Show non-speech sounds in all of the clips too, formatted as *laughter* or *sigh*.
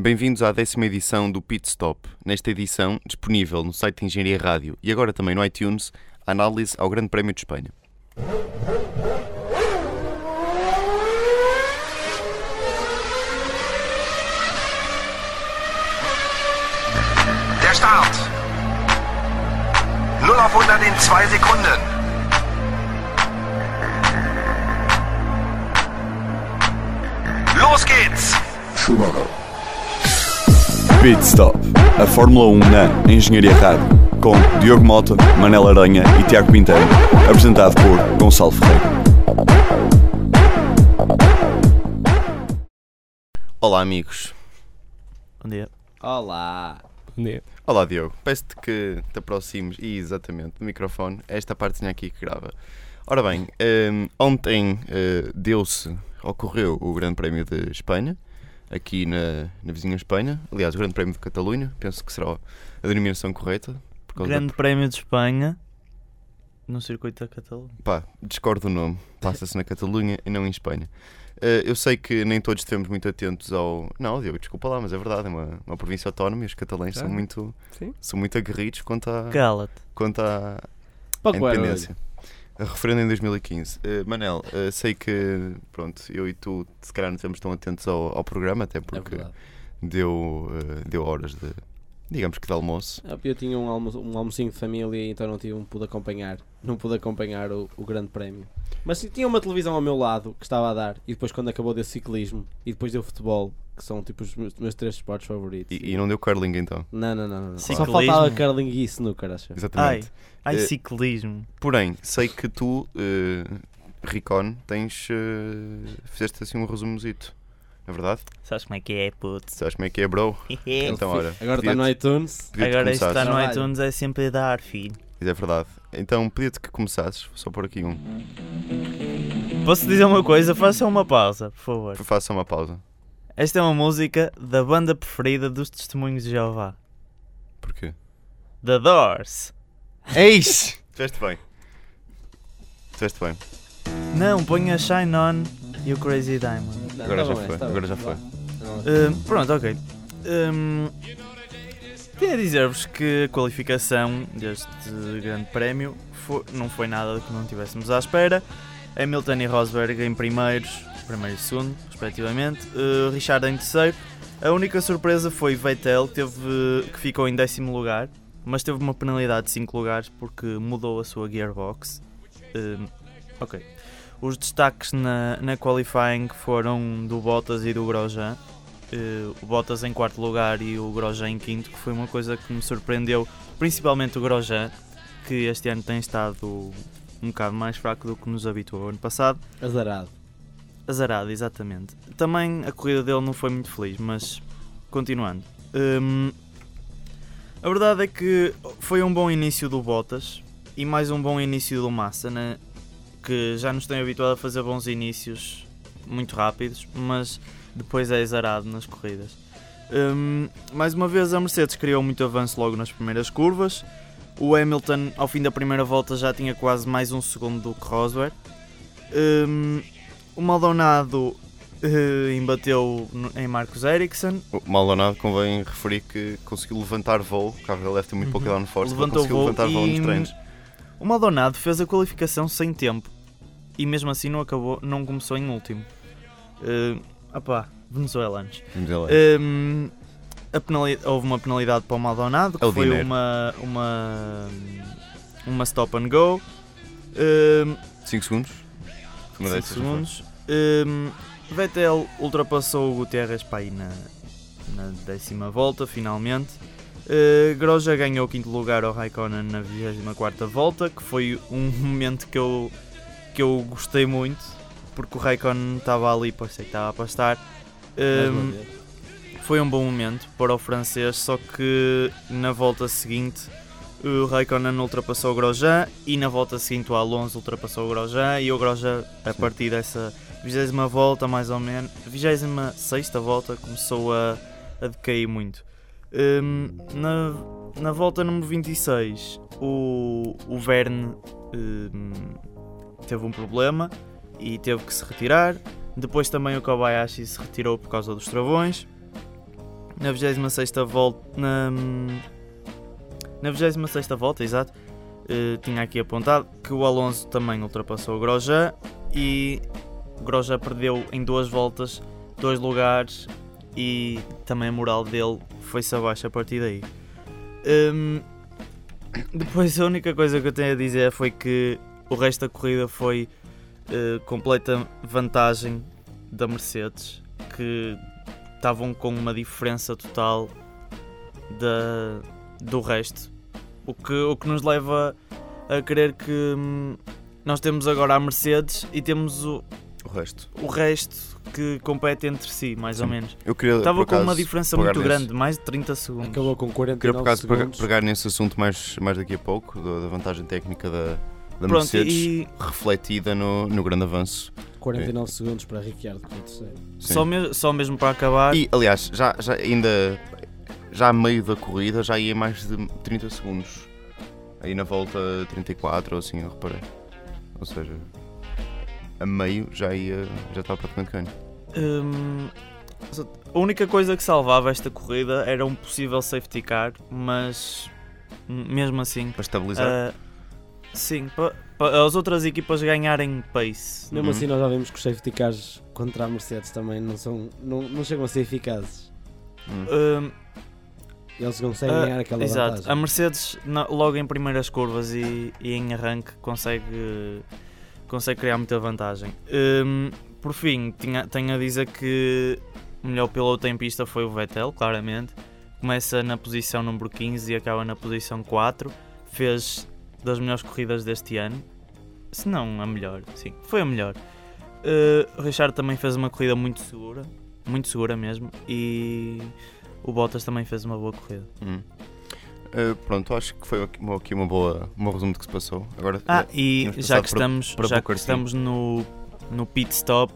Bem-vindos à décima edição do Pit Stop. Nesta edição, disponível no site de Engenharia Rádio e agora também no iTunes, análise ao Grande Prémio de Espanha. Der Start. 0 auf 100 in 2 Sekunden. Los geht's. Pit Stop, a Fórmula 1 na Engenharia Rádio, com Diogo Mota, Manela Aranha e Tiago Pinteiro, apresentado por Gonçalo Ferreira. Olá, amigos. Bom dia. Olá! Bom dia. Olá, Diogo. Peço-te que te aproximes, e exatamente, do microfone, esta partezinha aqui que grava. Ora bem, hum, ontem eh, deu-se, ocorreu o Grande Prémio de Espanha, aqui na, na vizinha Espanha. Aliás, o Grande Prémio de Catalunha, penso que será a denominação correta. Por causa Grande da... Prémio de Espanha no circuito da Catalunha. Pá, discordo do nome. Passa-se na Catalunha e não em Espanha. Eh, eu sei que nem todos estamos muito atentos ao. Não, Diogo, desculpa lá, mas é verdade, é uma, uma província autónoma e os catalães são Ah. muito, Sim. são muito aguerridos quanto à, Cala-te. quanto à, Pouco a independência. A referendo em 2015. Eh, Manel, eh, sei que pronto, eu e tu se calhar não estamos tão atentos ao, ao programa, até É porque verdade. deu, eh, deu horas de, digamos que de almoço. Ah, Eu tinha um, almo um almocinho de família, então não, tive, não pude acompanhar. Não pude acompanhar o, o grande prémio. Mas tinha uma televisão ao meu lado que estava a dar. E depois quando acabou deu ciclismo. E depois deu futebol. Que são tipo os meus, meus três esportes favoritos. E, e não deu curling então. Não, não, não. não, não. Só faltava curling e snooker, acho. Ai, Exatamente. ai Eh, ciclismo. Porém, sei que tu, eh, Ricon, tens. eh, fizeste assim um resumozito. É verdade? Sabes como é que é, puto? Sabes como é que é, bro? *laughs* Então, olha. Agora está no iTunes. Agora isto está no iTunes é sempre a dar, filho. É verdade. Então, pedia-te que começasses. Vou só por aqui um. Posso dizer uma coisa? Faça uma pausa, por favor. Faça uma pausa. Esta é uma música da banda preferida dos Testemunhos de Jeová. Porquê? The Doors. Eis! *laughs* Fizeste bem. Fizeste bem. Não, ponha Shine On e o Crazy Diamond. Não, Agora tá já bom, foi, agora bem. já foi. Pronto, ok. Hum, tenho a dizer-vos que a qualificação deste grande prémio fo- não foi nada que não tivéssemos à espera. Hamilton e Rosberg em primeiros, primeiro e segundo, respectivamente. Uh, Richard em terceiro. A única surpresa foi Vettel, que, teve, que ficou em décimo lugar, mas teve uma penalidade de 5 lugares porque mudou a sua gearbox. Hum, ok. Os destaques na, na qualifying foram do Bottas e do Grosjean. Eh, o Bottas em quarto lugar e o Grosjean em quinto, que foi uma coisa que me surpreendeu, principalmente o Grosjean, que este ano tem estado um bocado mais fraco do que nos habituou ano passado. Azarado. Azarado, exatamente. Também a corrida dele não foi muito feliz, mas continuando. Hum, a verdade é que foi um bom início do Bottas e mais um bom início do Massa, né? Que já nos tem habituado a fazer bons inícios muito rápidos, mas depois é exarado nas corridas. Hum, mais uma vez a Mercedes criou muito avanço logo nas primeiras curvas. O Hamilton ao fim da primeira volta já tinha quase mais um segundo do que Rosberg. Hum, o Maldonado eh, embateu em Marcos Ericsson, O Maldonado convém referir que conseguiu levantar voo. O carro deve ter muito pouco Uhum. downforce, Levantou conseguiu voo levantar voo nos treinos. O Maldonado fez a qualificação sem tempo e mesmo assim não acabou, não começou em último. Uh, opá, venezuelanos. Ver lá. Um, houve uma penalidade para o Maldonado que É o foi dinheiro. uma, uma, uma stop and go. Um, 5 segundos? Uma 5 dessas, não foi? segundos. Um, Vettel ultrapassou o Gutierrez para aí na, na décima volta, finalmente. Uh, Grosjean ganhou o quinto lugar ao Raikkonen na 24 volta, que foi um *laughs* momento que eu, que eu gostei muito, porque o Raikkonen estava ali, parecia que estava a pastar. Um, vez. foi um bom momento para o francês, só que na volta seguinte o Raikkonen ultrapassou o Grosjean e na volta seguinte o Alonso ultrapassou o Grosjean e o Grosjean a partir dessa 20 volta mais ou menos, 26 volta começou a, a decair muito. Hum, na, na volta número 26 o, o Verne hum, teve um problema e teve que se retirar. Depois também o Kobayashi se retirou por causa dos travões. na 26 volta. Na, na 26 volta, exato. eh, tinha aqui apontado que o Alonso também ultrapassou o Grosjean e Grosjean perdeu em duas voltas dois lugares e também a moral dele foi-se abaixo a partir daí. Hum, depois a única coisa que eu tenho a dizer foi que o resto da corrida foi eh, completa vantagem da Mercedes que estavam com uma diferença total da, do resto. O que, o que nos leva a crer que hum, nós temos agora a Mercedes e temos o, O resto. o resto que compete entre si, mais ou Sim. menos. Eu queria, Estava com uma diferença muito nesse- grande, mais de 30 segundos. Acabou com Queria 49 por acaso pegar, segundos. pegar nesse assunto mais, mais daqui a pouco, da, da vantagem técnica da, da Pronto, Mercedes, e refletida no, no grande avanço. 49 segundos para Ricciardo, que terceiro. Sim. só, me- só mesmo para acabar, E, aliás, já, já ainda já a meio da corrida já ia mais de 30 segundos. Aí na volta 34 ou assim, eu reparei. Ou seja, a meio já ia, já estava praticamente ganho. Hum, a única coisa que salvava esta corrida era um possível safety car, mas mesmo assim, Para estabilizar. ah, sim, para as outras equipas ganharem pace. Mesmo Uhum. assim, nós já vimos que os safety cars contra a Mercedes também não, são, não, não chegam a ser eficazes. Hum. Hum, Eles conseguem ah, ganhar aquela exato, vantagem. a Mercedes na- logo em primeiras curvas e, e em arranque consegue, consegue criar muita vantagem. Hum, por fim, tinha, tenho a dizer que o melhor piloto em pista foi o Vettel, claramente. Começa na posição número 15 e acaba na posição 4. Fez das melhores corridas deste ano. Se não a melhor, sim, foi a melhor. Uh, o Richard também fez uma corrida muito segura, muito segura mesmo. E o Bottas também fez uma boa corrida. Hum. Uh, pronto, acho que foi aqui uma, aqui uma boa, um bom resumo do que se passou. Agora, Ah, eh, e já que para- estamos, para já que estamos no, no pit stop,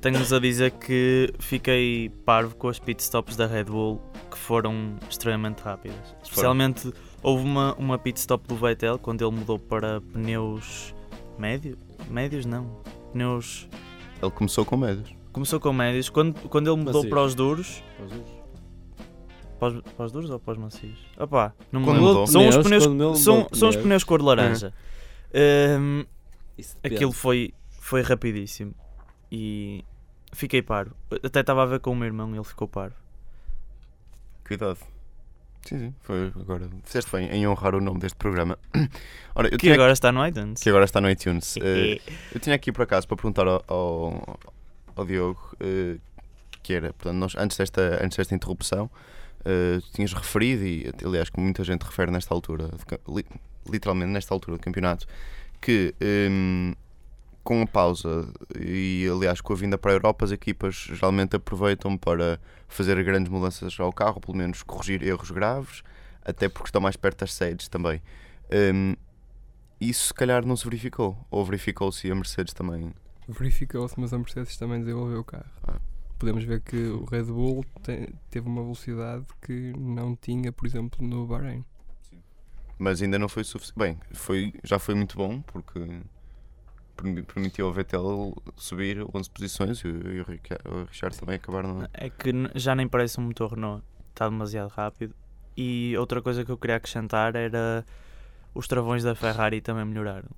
tenho-vos a dizer que fiquei parvo com as pit stops da Red Bull que foram extremamente rápidas. Especialmente houve uma, uma pit stop do Vettel quando ele mudou para pneus médio, médios não, pneus. ele começou com médios. Começou com médios, quando, quando ele mudou para os duros, para os, para os duros ou para os macios? Opá, não me lembro. mudou. São os Pneus, pneus, quando ele são, mudou são os pneus. pneus cor de laranja. Hum, depende. Aquilo foi, foi rapidíssimo e fiquei paro. Até estava a ver com o meu irmão e ele ficou paro. Cuidado. Sim, sim, foi agora. Fizeste bem em honrar o nome deste programa. *coughs* Ora, eu Que tinha agora está no iTunes. que agora está no iTunes. *laughs* Eh, eu tinha aqui por acaso para perguntar ao, ao, ao Diogo eh, que era, portanto, nós, antes, desta, antes desta interrupção, tu tinhas referido, e aliás, como muita gente refere nesta altura, li- literalmente nesta altura do campeonato, que ehm, com a pausa e aliás com a vinda para a Europa, as equipas geralmente aproveitam para fazer grandes mudanças ao carro, pelo menos corrigir erros graves, até porque estão mais perto das sedes também. Ehm, isso se calhar não se verificou, ou verificou-se a Mercedes também. Verificou-se, mas a Mercedes também desenvolveu o carro. Ah. Podemos ver que o Red Bull te- teve uma velocidade que não tinha, por exemplo, no Bahrein. Mas ainda não foi suficiente. Bem, foi, já foi muito bom porque permi- permitiu ao Vettel subir 11 posições e o, e o Richard também acabaram. É que já nem parece um motor Renault. Está demasiado rápido. E outra coisa que eu queria acrescentar era os travões da Ferrari também melhoraram.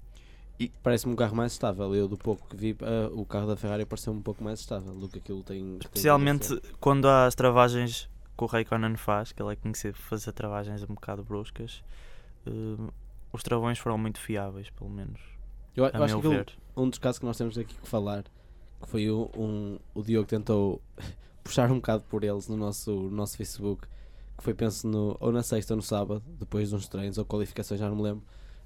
Parece-me um carro mais estável. Eu, do pouco que vi, ah, o carro da Ferrari pareceu um pouco mais estável do que aquilo tem. tem Especialmente ser. quando há as travagens que o Raikkonen faz, que ele é conhecido por fazer travagens um bocado bruscas. eh, os travões foram muito fiáveis, pelo menos, Eu, a eu acho que aquilo- um dos casos que nós temos aqui que falar que foi o, um, o Diogo tentou *laughs* puxar um bocado por eles no nosso, no nosso Facebook que foi penso no, ou na sexta ou no sábado depois de uns treinos ou qualificações já não me lembro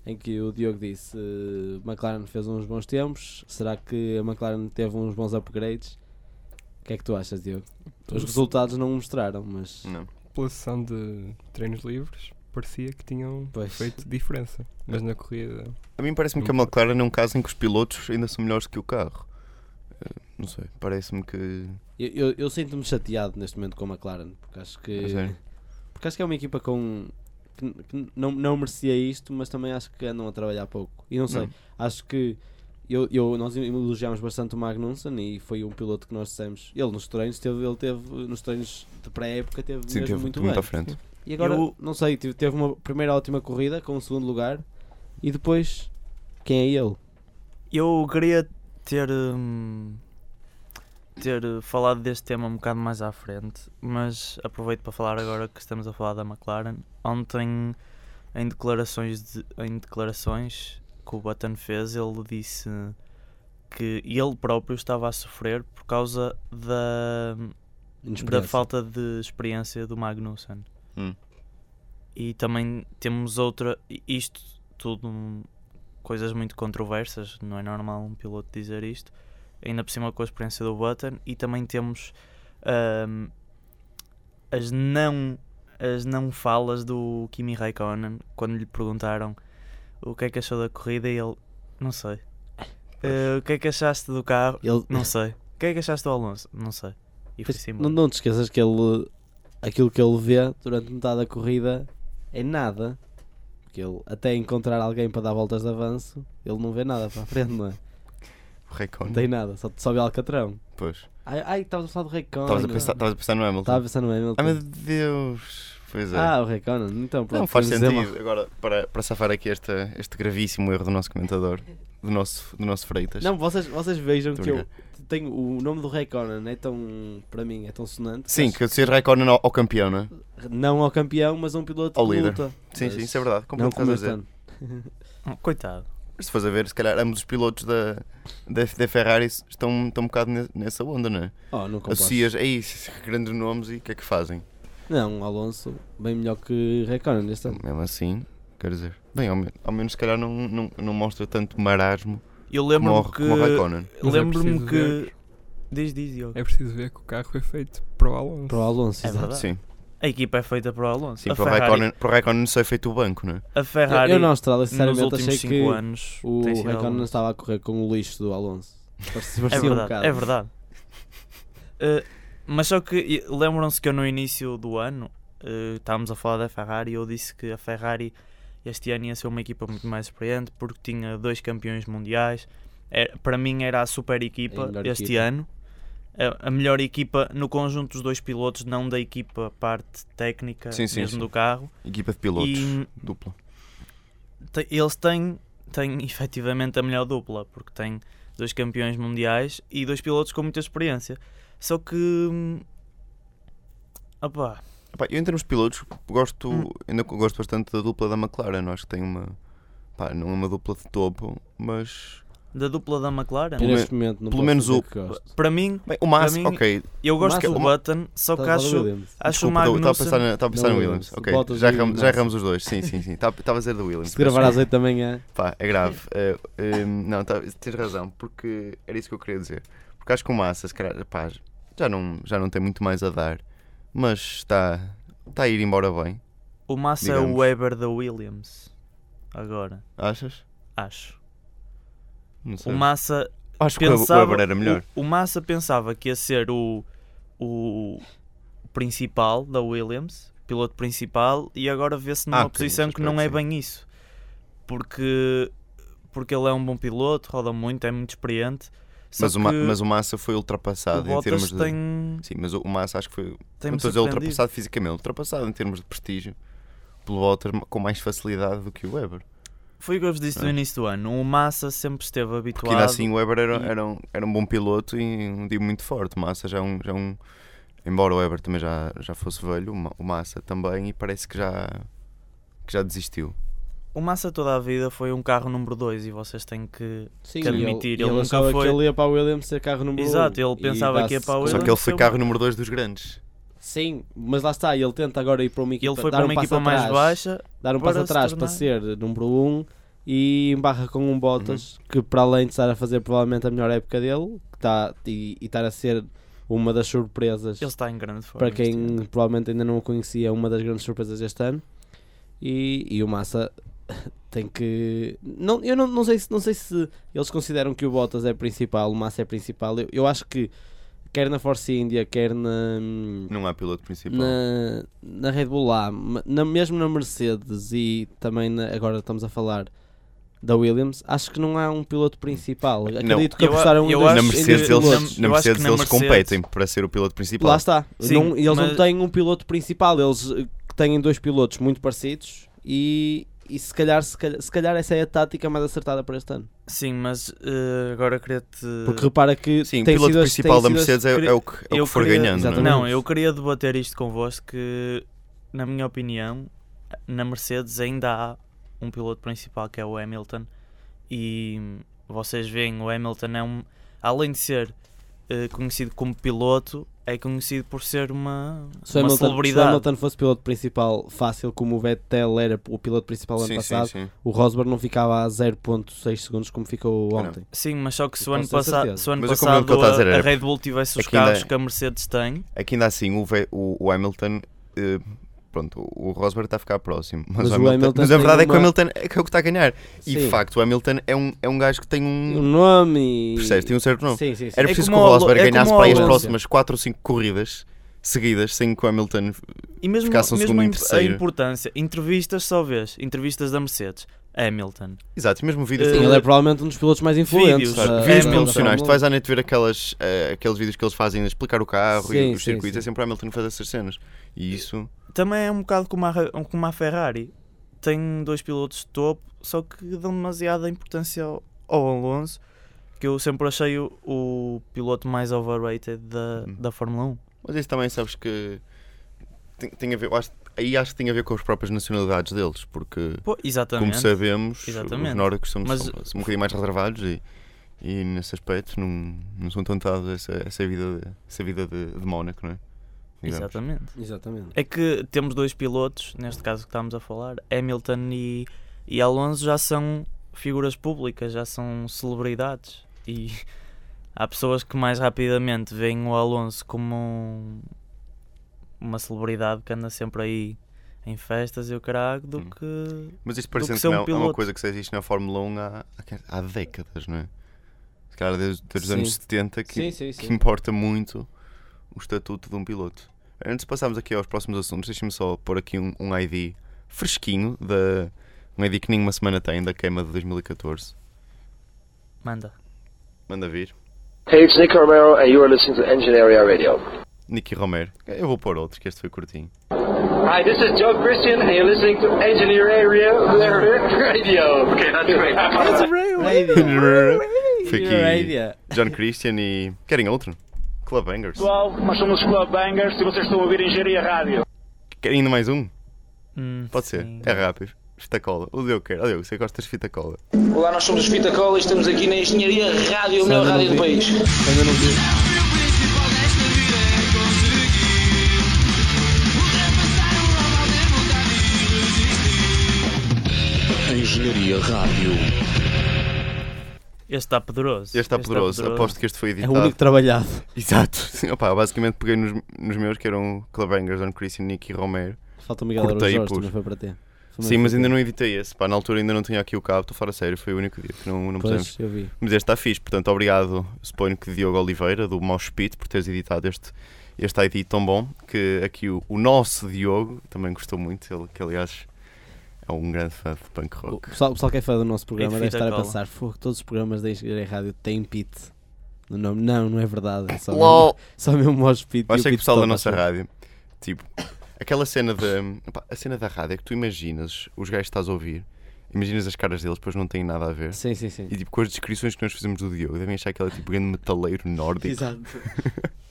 em que o Diogo disse eh, McLaren fez uns bons tempos será que a McLaren teve uns bons upgrades o que é que tu achas Diogo? os resultados não o mostraram mas Não. Pela sessão de treinos livres, parecia que tinham Pois. feito diferença. Mas na corrida, A mim parece-me que a McLaren é um caso em que os pilotos ainda são melhores que o carro. Eh, Não sei, parece-me que. eu, eu, eu sinto-me chateado neste momento com a McLaren porque acho que A sério? Porque acho que é uma equipa com. Que, que não, não merecia isto, mas também acho que andam a trabalhar pouco. E não sei, Não. acho que eu, eu, nós elogiámos bastante o Magnussen e foi um piloto que nós dissemos. Ele nos treinos teve, ele teve nos treinos de pré-época teve Sim, mesmo teve muito muito bem. à frente. E agora, Eu- não sei, tive- teve uma primeira ótima corrida com o segundo lugar e depois, quem é ele? Eu queria ter. hum, ter uh, falado deste tema um bocado mais à frente, mas aproveito para falar agora que estamos a falar da McLaren. Ontem, em declarações, de- em declarações que o Button fez, ele disse que ele próprio estava a sofrer por causa da, da falta de experiência do Magnussen. Hum. E também temos outra. Isto tudo hum, coisas muito controversas, não é normal um piloto dizer isto. Ainda por cima com a experiência do Button. E também temos hum, as não as não falas do Kimi Raikkonen quando lhe perguntaram o que é que achou da corrida e ele não sei. Eh, o que é que achaste do carro? Ele, Não sei. O que é que achaste do Alonso? Não sei. E foi assim. não, não te esqueças que ele aquilo que ele vê durante metade da corrida é nada. Porque ele até encontrar alguém para dar voltas de avanço, ele não vê nada para a frente, não é? Não tem nada, só, só vê Alcatrão. Pois. Ai, ai estavas a falar do Raikkonen. Estavas a pensar, estavas a pensar no Hamilton. Estava a pensar no Hamilton. Ai meu Deus. Pois é. Ah, o Raikkonen. Então, pronto, não faz podemos dizer sentido. Agora, para, para safar aqui esta, este gravíssimo erro do nosso comentador, do nosso, do nosso Freitas. Não, vocês, vocês vejam que eu tenho o nome do Raikkonen é tão, para mim, é tão sonante. Sim, que ser Raikkonen ao, ao campeão, não é? Não ao campeão, mas a um piloto Ao de líder. luta. Sim, Mas sim, isso é verdade. Como Não estás como a dizer. ano. Oh, Coitado. Mas se fores a ver, se calhar ambos os pilotos da, da, da Ferrari estão, estão um bocado ne- nessa onda, não é? Oh, não. Associas, ei, *laughs* grandes nomes e o que é que fazem? Não, Alonso, bem melhor que Raikkonen neste ano. Mesmo assim, quer dizer, bem, ao, men- ao menos se calhar não, não, não mostra tanto marasmo Eu como, lembro-me o- que. como Raikkonen. É Lembro-me preciso que. Diz, diz, Diogo. É preciso ver que o carro foi feito para o Alonso. Para o Alonso, É exato. verdade. Sim, A equipa é feita para o Alonso. sim a, para, o Ferrari, Raikkonen, para o Raikkonen é feito o banco, não é? a Eu, Ferrari, eu na Austrália, sinceramente, achei 5 que anos, o Raikkonen estava a correr com o lixo do Alonso. Parecia, É um verdade, bocado. é verdade. Eh, mas só que lembram-se que eu no início do ano eh, estávamos a falar da Ferrari e eu disse que a Ferrari este ano ia ser uma equipa muito mais experiente porque tinha dois campeões mundiais. Era- para mim era a super equipa É a este equipa. ano. A, a melhor equipa no conjunto dos dois pilotos, não da equipa parte técnica Sim, sim, mesmo sim. do carro. Equipa de pilotos, E dupla. eles têm, têm *laughs* efetivamente a melhor dupla, porque têm dois campeões mundiais e dois pilotos com muita experiência. Só que. hum, opá, Epá, eu em termos de pilotos gosto, Hum. ainda gosto bastante da dupla da McLaren, eu acho que tem uma pá, não é uma dupla de topo, mas da dupla da McLaren, Eu neste momento não pelo menos o- que para mim, bem, o Massa, mim, ok, eu gosto Mas do o- Button, só que a acho, acho o desculpa, estava a Magnussen. pensar, na- estava a pensar no Williams. Ok, já, erramos, já erramos os dois, sim, sim, sim, estava estava a dizer do Williams. Se gravar às 8 da manhã, Pá, é grave. É, é, não, tá, tens razão, porque era isso que eu queria dizer. Porque acho que o Massa, se calhar, pá, já não, já não tem muito mais a dar, mas está, está a ir embora bem, O Massa é o digamos. Weber da Williams. Agora, achas? acho. Não sei. O Massa acho que o pensava, Weber era melhor. O, o Massa pensava que ia ser o, o principal da Williams, piloto principal, e agora vê-se numa Ah, posição nesse que não é bem isso. Porque, porque ele é um bom piloto, roda muito, é muito experiente. Mas o, Ma- que mas o Massa foi o ultrapassado em Bottas termos de. tem, Sim, mas o o Massa acho que foi. tem Não estou a dizer ultrapassado fisicamente, ultrapassado em termos de prestígio pelo Bottas com mais facilidade do que o Weber. Foi o que eu vos disse no É. início do ano. O Massa sempre esteve Porque habituado. ainda assim o Weber era, e- era, um, era um bom piloto e um dia muito forte. O Massa já é um. Já é um embora o Weber também já, já fosse velho, o Ma- o Massa também, e parece que já, que já desistiu. O Massa toda a vida foi um carro número 2 e vocês têm que. sim, Que admitir, ele, ele ele nunca foi- que ele ia para o Williams ser carro número Exato, um, ele e pensava que ia para o Só Williams. que ele foi carro número 2 dos grandes. Sim, mas lá está, ele tenta agora ir para uma equipa, Ele foi dar para um uma passo equipa mais atrás, baixa. dar um passo atrás para ser número 1 um, e embarra com um Bottas Uhum. que para além de estar a fazer provavelmente a melhor época dele que está, e, e estar a ser uma das surpresas Ele está em grande forma. para quem provavelmente ainda não o conhecia, uma das grandes surpresas deste ano. E, e o Massa *laughs* tem que. Não, eu não, não, sei se, não sei se eles consideram que o Bottas é principal, o Massa é principal. Eu, eu acho que quer na Force India, quer na, Não há piloto principal. na, na Red Bull lá, na, mesmo na Mercedes e também na- agora estamos a falar da Williams, acho que não há um piloto principal. Acredito que Eu a- apostaram em eu dois- na Mercedes, eles, na que Mercedes na eles Mercedes- competem para ser o piloto principal. Lá está. Sim, Não- eles mas- não têm um piloto principal, eles têm dois pilotos muito parecidos e, e se, calhar, se, calhar, se calhar essa é a tática mais acertada para este ano. Sim, mas eh, agora queria-te. Porque repara que Sim, o tem piloto sido principal da sido Mercedes é, é o que, é o que for queria- ganhando. Não é? Exatamente. Não, eu queria debater isto convosco que, na minha opinião, na Mercedes ainda há um piloto principal que é o Hamilton e vocês veem o Hamilton é um, além de ser conhecido como piloto, é conhecido por ser uma, Se o uma Hamilton, se o celebridade. Hamilton fosse piloto principal fácil, como o Vettel era o piloto principal ano Sim, sim, passado, sim. o Rosberg não ficava a 0.6 segundos como ficou Não. ontem. Sim, mas só que se o ano, passa, se o ano ele passado a dizer, a, a era- Red Bull tivesse os é ainda- carros que a Mercedes tem, Aqui ainda assim, o, Ve- o, o Hamilton. eh, pronto, o Rosberg está a ficar próximo. Mas, Mas o o Hamilton, Hamilton mas a verdade é que o Hamilton é que é o que está a ganhar. E de Sim. facto, o Hamilton é um, é um gajo que tem um. O nome. Percebes? Tem um certo nome. Sim, sim, sim. Era É preciso que o Rosberg é ganhasse para aí as próximas 4 ou 5 corridas seguidas sem que o Hamilton. E mesmo, Ficasse um mesmo segundo em imp- a terceiro. importância, entrevistas só vês, entrevistas da Mercedes, Hamilton. Exato, e mesmo vídeos. Sim, ele é provavelmente um dos pilotos mais influentes. Vídeos, é, vídeos promocionais, tu vais à net ver aquelas, eh, aqueles vídeos que eles fazem a explicar o carro Sim, e os sim, circuitos, sim. é sempre o Hamilton que faz essas cenas. E isso, Também é um bocado como a, como a Ferrari. Tem dois pilotos de topo, só que dão demasiada importância ao, ao Alonso, que eu sempre achei o, o piloto mais overrated da, Hum. da Fórmula 1. mas isso também sabes que tem, tem a ver, acho- aí acho que tem a ver com as próprias nacionalidades deles, porque Pô, como sabemos, Exatamente. os nórdicos são, Mas- são, são um bocadinho mais reservados e, e nesse aspecto não, não são a essa, essa vida, de, essa vida de, de Mónaco, não é? Digamos. Exatamente. Exatamente. É que temos dois pilotos, neste caso que estamos a falar, Hamilton e, e Alonso já são figuras públicas, já são celebridades. E há pessoas que mais rapidamente veem o Alonso como um- uma celebridade que anda sempre aí em festas e o caralho do Hum. que. Mas isto que parece que um não é uma coisa que se existe na Fórmula 1 há, há, décadas, não é? Se calhar desde, desde os anos 70 que, Sim, sim, que sim. importa muito o estatuto de um piloto. Antes de passarmos aqui aos próximos assuntos, deixem-me só pôr aqui um, um ID fresquinho, da, um ID que nenhuma semana tem, da queima de 2014. Manda. Manda vir. Hey, it's Nick Romero, and you are listening to Engine Area Radio. Nicky Romero. Eu vou pôr outro, que este foi curtinho. Hi, this is Joe Christian, and you're listening to Engineer Area Radio. *laughs* Okay, that's great. Foi Your aqui idea. John Christian e. Querem outro? Club Bangers. Pessoal, nós somos os Club Bangers e vocês estão a ouvir Engenharia Rádio. Querem ainda mais um? Hum, Pode ser. sim. É rápido. Fita cola. O Diogo quer. O Diogo, você gosta de fita cola? Olá, nós somos os Fita Cola e estamos aqui na Engenharia Rádio, a melhor rádio do país. Ainda não vi. Engenharia Rádio. Este está poderoso. Este está poderoso. Aposto que este foi É o editado. único trabalhado. *laughs* Exato. Sim, opá, basicamente peguei nos, nos meus, que eram Club Bangers, John Christian, Nicky Romero. Falta o Miguel Cortei também foi para ti. Foi Sim, mas ainda não editei esse. Pá, na altura ainda não tinha aqui o cabo, estou fora a sério. Foi o único dia que não, não pusemos. Pois, eu vi. Mas este está fixe, portanto, obrigado, suponho que Diogo Oliveira, do Mouse Pit, por teres editado este, este ID tão bom. Que aqui o, o nosso Diogo também gostou muito, ele, que aliás é um grande fã de punk O rock. pessoal, o pessoal que é fã do nosso programa de deve estar a cola. pensar: "Fogo, todos os programas da Engenharia Rádio têm pit no nome. Não, não é verdade. É só, LOL! mesmo, só mesmo o Mosh Pit. Eu acho que o pessoal da nossa rádio, tipo, aquela cena da. A cena da rádio é que tu imaginas os gajos que estás a ouvir, imaginas as caras deles, depois não têm nada a ver. Sim, sim, sim. E tipo, com as descrições que nós fizemos do Diogo, devem achar que ele é tipo grande metaleiro nórdico. Exato.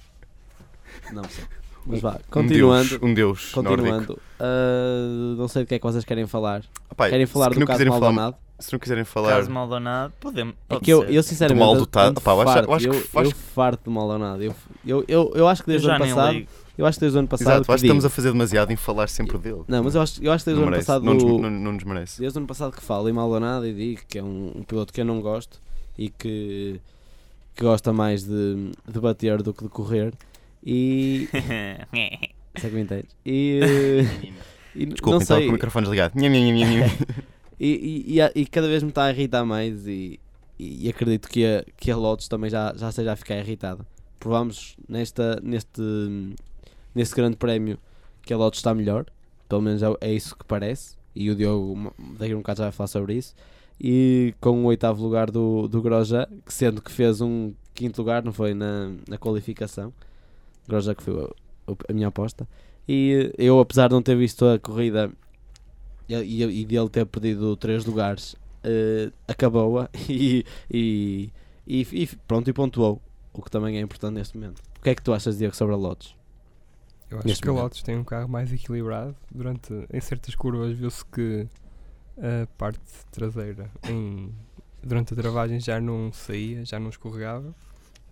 *laughs* não sei. Mas vá, Um continuando. deus, um deus. Continuando, ah, não sei do que é que vocês querem falar. Querem falar do caso quiserem falar, Maldonado? Se não quiserem falar. Caso Maldonado, podemos. É pode que eu, eu sinceramente. mal ando- dotado. Pá, eu acho- farto, eu acho que- eu, acho eu farto de Maldonado. Eu, eu, eu, eu acho que desde o ano passado. ligo. Eu acho que desde o ano passado. Exato, acho que estamos a fazer demasiado em falar sempre dele. Não, mas eu acho, eu acho que desde o ano merece, passado. não, nos, não, não nos merece. Desde o ano passado que falo em Maldonado e digo que é um, um piloto que eu não gosto e que, que gosta mais de, de bater do que de correr. E. *laughs* se é que me entendes? E. *laughs* e Desculpa, não sei. com o microfone desligado. *laughs* E, e, e, e cada vez me está a irritar mais e, e, acredito que a, que a Lotus também já, já esteja a ficar irritada. Provamos nesta, neste, neste grande prémio que a Lotus está melhor, pelo menos é, é isso que parece, e o Diogo daqui a um bocado já vai falar sobre isso. e com o oitavo lugar do, do Groja, que sendo que fez um quinto lugar, não foi na, na qualificação. Groja que foi a, a minha aposta. E eu, apesar de não ter visto a corrida e, e, e dele ter perdido três lugares, eh, acabou-a *laughs* e, e, e, pronto, e pontuou. O que também é importante neste momento. O que é que tu achas, Diego, sobre a Lotus? Eu acho Neste que a momento. Lotus tem um carro mais equilibrado. Durante, em certas curvas viu-se que a parte traseira em, durante a travagem já não saía, já não escorregava.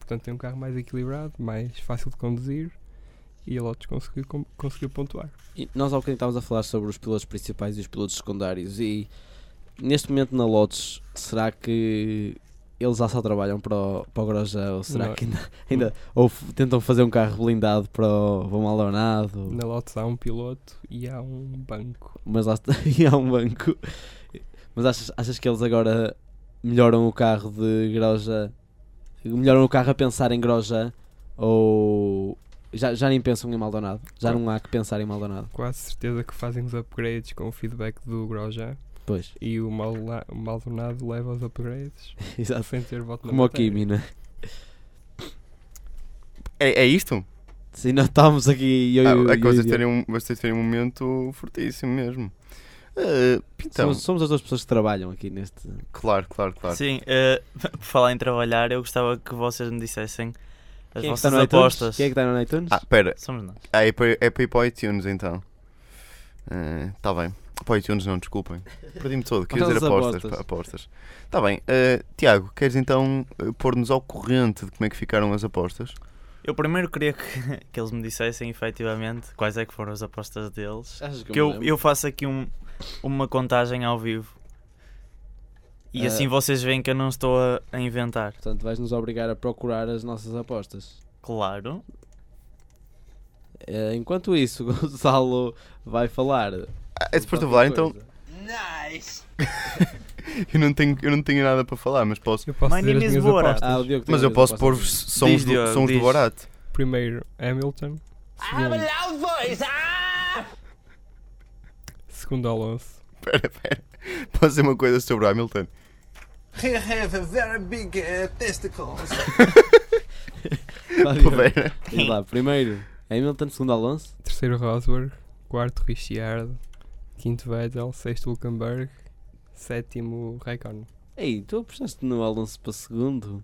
Portanto tem um carro mais equilibrado, mais fácil de conduzir e a Lotus conseguiu, conseguiu pontuar. E nós há bocadinho estávamos a falar sobre os pilotos principais e os pilotos secundários e neste momento na Lotus será que eles já só trabalham para o, para o Groja ou será Não. que ainda, ainda ou tentam fazer um carro blindado para o Vão Maldonado Na Lotus há um piloto e há um banco. mas lá está, *laughs* e há um banco mas achas, achas que eles agora melhoram o carro de Groja melhoram o carro a pensar em Groja ou já, já nem pensam em Maldonado. Já não há que pensar em Maldonado. Quase certeza que fazem os upgrades com o feedback do Grosjean. Pois. E o Malna- o Maldonado leva os upgrades *laughs* exato. sem ter voto como o. Kimi né É, é isto? Sim, nós estávamos aqui e eu, Ah, eu, é que vocês terem um, vocês terem um momento fortíssimo mesmo. Ah, então, somos, somos as duas pessoas que trabalham aqui neste. claro, claro, claro. Sim, eh, *laughs* por falar em trabalhar, eu gostava que vocês me dissessem as Quem é que está vossas apostas. Quem é que está no iTunes? Ah, pera, Somos nós. ah, é para é para ir para o iTunes então. Está bem. Para o iTunes não, desculpem. Perdi-me todo, queria Para dizer as apostas. apostas. Está bem. ah, Tiago, queres então pôr-nos ao corrente de como é que ficaram as apostas? Eu primeiro queria que, *laughs* que eles me dissessem efetivamente quais é que foram as apostas deles. Achas que Que eu, eu faço aqui um, uma contagem ao vivo. E Ah. assim vocês veem que eu não estou a, a inventar. Portanto, vais nos obrigar a procurar as nossas apostas. Claro. Eh, enquanto isso, *laughs* Gonçalo vai falar. Ah, é depois de falar, então. coisa. *laughs* Eu não, tenho, eu não tenho nada para falar, mas posso. Eu posso My name is Borat. Ah, Mas eu posso pôr-vos sons, Diz, do, sons do. Borat. Primeiro Hamilton, segundo, segundo Alonso, Espera, espera. Posso dizer uma coisa sobre o Hamilton? I have a very big uh, testicles. *laughs* Pera. Diz lá, primeiro Hamilton, segundo Alonso. terceiro Rosberg, quarto Ricciardo, quinto Vettel, sexto Hülkenberg, sétimo Raikkonen. Ei, tu apostaste no Alonso para segundo?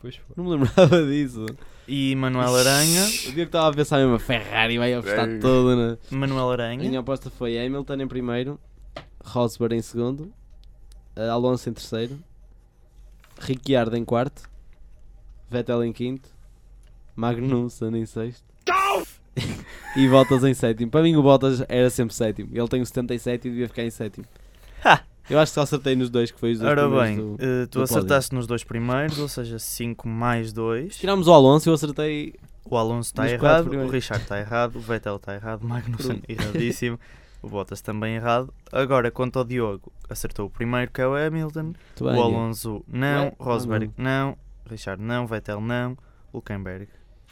Pois foi. Não me lembrava *laughs* disso. E Manuel Aranha. *laughs* O Diogo estava a pensar mesmo, a Ferrari vai apostar Ei. todo na. Manuel A Aranha. minha aposta foi Hamilton em primeiro, Rosberg em segundo, eh, Alonso em terceiro, Ricciardo em quarto, Vettel em quinto, Magnussen em sexto *laughs* e Bottas em sétimo. Para mim o Bottas era sempre sétimo. Ele tem o 77 e devia ficar em sétimo. Ha! Eu acho que só acertei nos dois que foi os dois Ora bem, do- eh, tu do pódio. acertaste nos dois primeiros, ou seja, 5 mais 2. Tiramos o Alonso eu acertei O Alonso está errado, o. Richard está errado, o Vettel está errado, o Magnussen erradíssimo, o Bottas também errado. Agora, quanto ao Diogo, acertou o primeiro que é o Hamilton, o. Alonso não, Rosberg não, Richard não, Vettel não, Hulkenberg.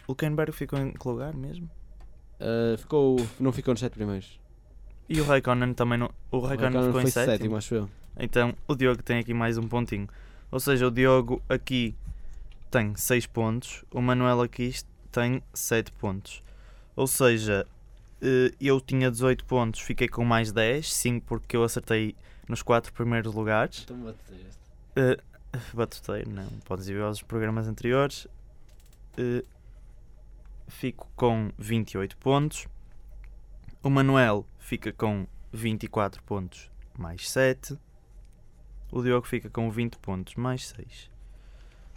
Hulkenberg ficou em que lugar mesmo? Eh, ficou, não ficou nos sete primeiros. E o Raikkonen também não. O Raikkonen ficou em foi sétimo. sétimo, acho eu. Então o Diogo tem aqui mais um pontinho. Ou seja, o Diogo aqui tem 6 pontos, o Manuel aqui tem 7 pontos. Ou seja, eh, eu tinha 18 pontos, fiquei com mais 10, 5 porque eu acertei nos 4 primeiros lugares. Então dizer este. Eh, Batutei, não, podes ir aos programas anteriores. Eh, fico com 28 pontos. O Manuel fica com 24 pontos mais 7. O Diogo fica com 20 pontos mais 6.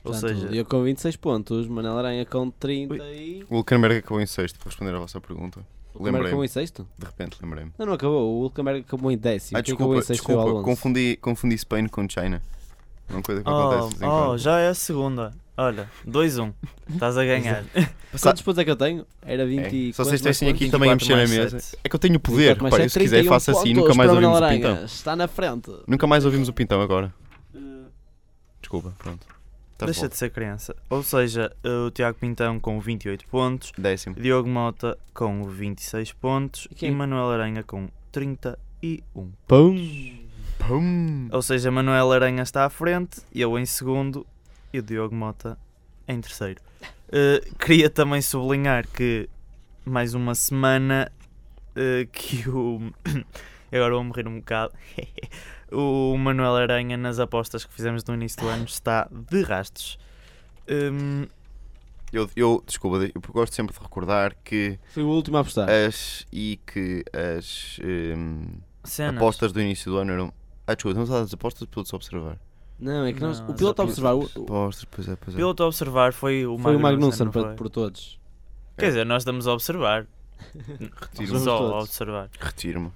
Ou Portanto, seja, eu com 26 pontos, Manel Aranha com 30 e. O Hulkenberg acabou em sexto, para responder à vossa pergunta. O Lembrei-me. acabou em sexto? De repente lembrei-me. Não, não acabou. O Hulkenberg acabou em décimo. Ah, Quem acabou desculpa, em desculpa. Confundi, confundi Spain com China. É uma coisa que oh, acontece oh, já é a segunda. Olha, 2-1. Estás a ganhar. *laughs* Quantos pontos é que eu tenho? Era 20 É. e Se quantos vocês estivessem aqui também a 24 mexer na mesa. É que eu tenho poder. 24 mais Repare, sete, se quiser 31 faça assim, nunca mais ouvimos o pintão. Está na frente. Nunca mais ouvimos o pintão agora. Desculpa, pronto. Estás Deixa de ser criança. Ou seja, o Tiago Pintão com 28 pontos. Décimo. Diogo Mota com 26 pontos E e? Manuel Aranha com 31. Pum! Hum. Ou seja, Manuel Aranha está à frente, eu em segundo e o Diogo Mota em terceiro. Eh, queria também sublinhar que mais uma semana eh, que o. *coughs* Agora vou morrer um bocado. *laughs* o Manuel Aranha, nas apostas que fizemos no início do ano, está de rastos. Hum, Eu, eu, desculpa, eu gosto sempre de recordar que Foi o último a apostar. as e que as hum, cenas. apostas do início do ano eram. Ah, desculpa, estamos a falar das apostas de pilotos a observar. Não, é que nós, Não, o piloto a observar o- Apostas, pois é, pois é. Piloto a observar foi o foi o Magnussen não por todos. Quer dizer, nós estamos a observar. *laughs* Retiro-me. Só a todos. observar. Retiro-me.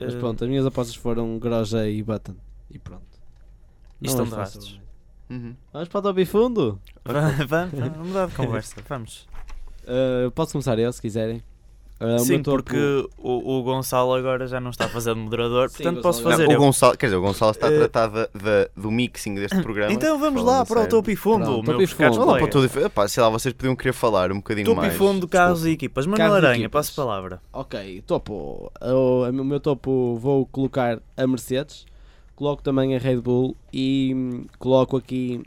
Mas Eh, pronto, as minhas apostas foram Groja e Button. E pronto. E Não estão é de fácil, rastos. não é? Uhum. Vamos para o e fundo? *laughs* vamos, vamos, vamos mudar de conversa. Vamos. Uh, posso começar eu, se quiserem. Uh, o Sim, topo- porque o, o Gonçalo agora já não está a fazer de moderador, Sim, portanto posso fazer Não, o eu. Gonçalo, quer dizer, o Gonçalo está a Eh, tratar da- da- do mixing deste *laughs* programa. Então vamos lá a para o topo e fundo, Pronto, topo e fundo. Vamos lá para colegas. tudo. Epá, sei lá, vocês podiam querer falar um bocadinho Topo mais. e fundo, carros e equipas. Manuel e Aranha, passo a palavra. Ok, topo. O, o meu topo vou colocar a Mercedes. Coloco também a Red Bull. E hum, coloco aqui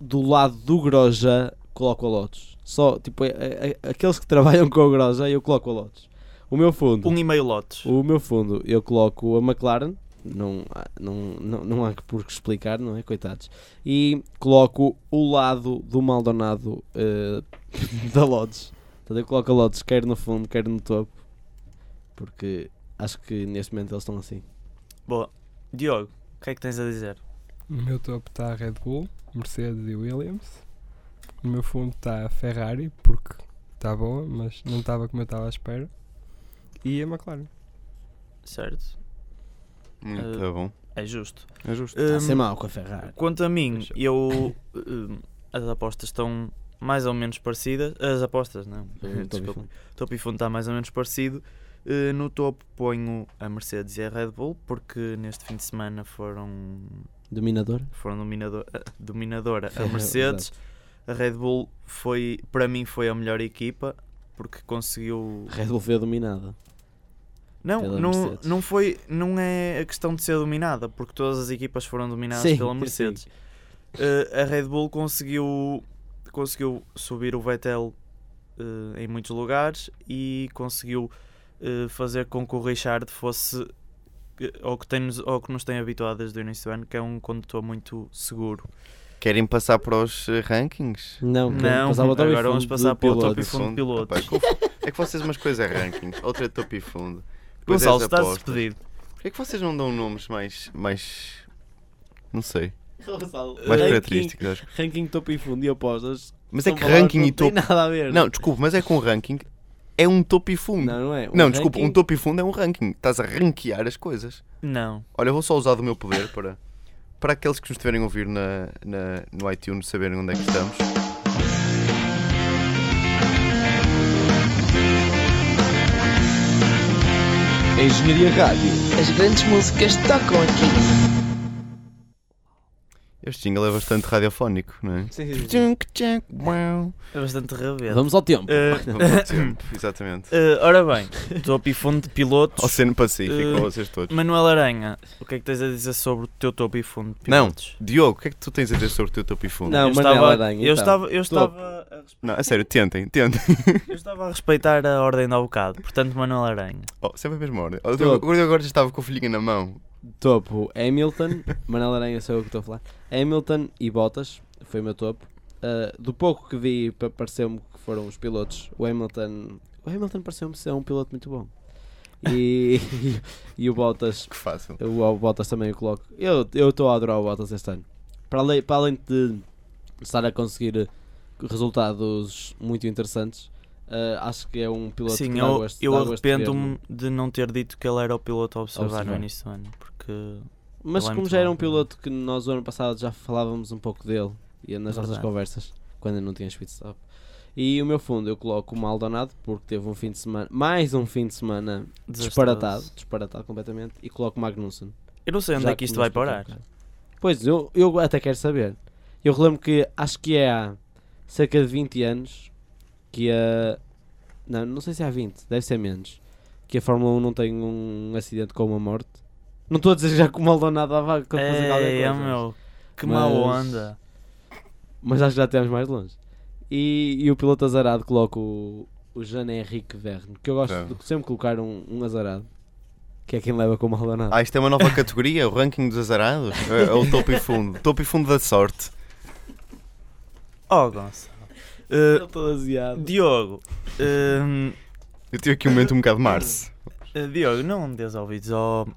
do lado do Groja, coloco a Lotus. Só, tipo, a- a- a- aqueles que *laughs* trabalham com o Groja, eu coloco a Lotus. O meu fundo. Um e meio lotes. O meu fundo, eu coloco a McLaren, não, há- não, não, não há por que explicar, não é? Coitados. E coloco o lado do Maldonado eh, *laughs* da Lotus. Portanto, eu coloco a Lotus quer no fundo, quer no topo, porque acho que neste momento eles estão assim. Boa. Diogo, o que é que tens a dizer? No meu topo está a Red Bull, Mercedes e Williams. No meu fundo está a Ferrari, porque está boa, mas não estava como eu estava à espera. E a McLaren. Certo? Muito Eh, bom. É justo. É justo. Está a Hum, ser mau com a Ferrari. Quanto a mim, Fechou. eu. hum, as apostas estão mais ou menos parecidas. As apostas, não. *laughs* Topo e Desculpa. fundo. topo e fundo está mais ou menos parecido. Eh, no topo ponho a Mercedes e a Red Bull, porque neste fim de semana foram, Dominador. foram dominador, eh, dominadora a *laughs* É, Mercedes. A Red Bull foi, para mim, foi a melhor equipa, porque conseguiu. Red Bull foi dominada. Não, não, Mercedes. não foi, não é a questão de ser dominada, porque todas as equipas foram dominadas Sim, pela. Mercedes. Eh, a Red Bull conseguiu, conseguiu subir o Vettel eh, em muitos lugares e conseguiu eh, fazer com que o Richard fosse ao que, tem, ao que nos tem habituado desde o início do ano, que é um condutor muito seguro. Querem passar para os eh, rankings? Não, Não, passar para o top agora vamos passar para o top e fundo de pilotos. Epá, conf- é que vocês umas coisas é rankings, outra é top e fundo. Depois é Gonçalo, estás apostas. despedido. Porquê é que vocês não dão nomes mais. mais. não sei. *laughs* Gonçalo, mais ranking- característicos? acho. Ranking topo e fundo e apostas. Mas é que ranking não e têm topo. nada a ver. Não, desculpa, mas é com ranking é um topo e fundo. Não, não é. Não, Um desculpa, ranking- um topo e fundo é um ranking. Estás a ranquear as coisas. Não. Olha, eu vou só usar do meu poder para, para aqueles que nos estiverem a ouvir na, na, no iTunes saberem onde é que estamos. Engenharia Rádio. As grandes músicas tocam aqui. Este jingle é bastante radiofónico, não é? Sim, sim, sim. Tchunk, tchunk, uau. É bastante rabento. Vamos ao tempo. Eh, *laughs* Vamos ao tempo, exatamente. *laughs* eh, ora bem, topo e fundo de pilotos. Oceano Pacífico, com vocês todos. Manuel Aranha, o que é que tens a dizer sobre o teu topo e fundo de Não, pilotos? Diogo, o que é que tu tens a dizer sobre o teu topo e fundo? Não, eu Manuel estava, Aranha, eu então. estava, eu estava, a Não, a sério, tentem, tentem. *laughs* eu estava a respeitar a ordem do bocado, portanto Manuel Aranha. Oh, sempre a mesma ordem. Oh, Topo. Agora agora já estava com o filhinho na mão. Topo, Hamilton, Manel Aranha sou eu que estou a falar. Hamilton e Bottas, foi o meu topo. Uh, do pouco que vi, pa- pareceu-me que foram os pilotos. O Hamilton, o Hamilton pareceu-me ser um piloto muito bom. E, e, *laughs* e o Bottas, Que fácil. o, o Bottas também eu coloco. Eu eu estou a adorar o Bottas este ano. Para além, para além de estar a conseguir resultados muito interessantes, uh, acho que é um piloto Sim, que eu, gosto- eu arrependo-me de não ter dito que ele era o piloto a observar, no Observar. início do ano, porque Mas é como já era um piloto que nós o ano passado já falávamos um pouco dele e nas nossas conversas, quando não tinha pit stop. E o meu fundo eu coloco o Maldonado porque teve um fim de semana, mais um fim de semana Desastroso. disparatado, disparatado completamente, e coloco o Magnussen. eu não sei onde é que isto vai parar. Pois, eu, eu até quero saber. Eu relembro que acho que é há cerca de 20 anos que a. Não, não sei se é há 20, deve ser menos. Que a Fórmula 1 não tem um acidente com uma morte Não estou a dizer já que o Maldonado vai fazer qualquer Ei, coisa. é, meu, que má Mas- onda. Mas acho que já estamos mais longe. E, e o piloto azarado coloca o, o Jean-Henrique Verne, que eu gosto É. de sempre colocar um, um azarado, que é quem leva com o Maldonado. Ah, isto é uma nova categoria, o ranking dos azarados. É, é o topo e fundo. Topo e fundo da sorte. Oh, Gonçalo. Eh, Estou aziado. Diogo. hum, Eu tive aqui um momento um bocado Marse. eh, Diogo, não dês ouvidos ao,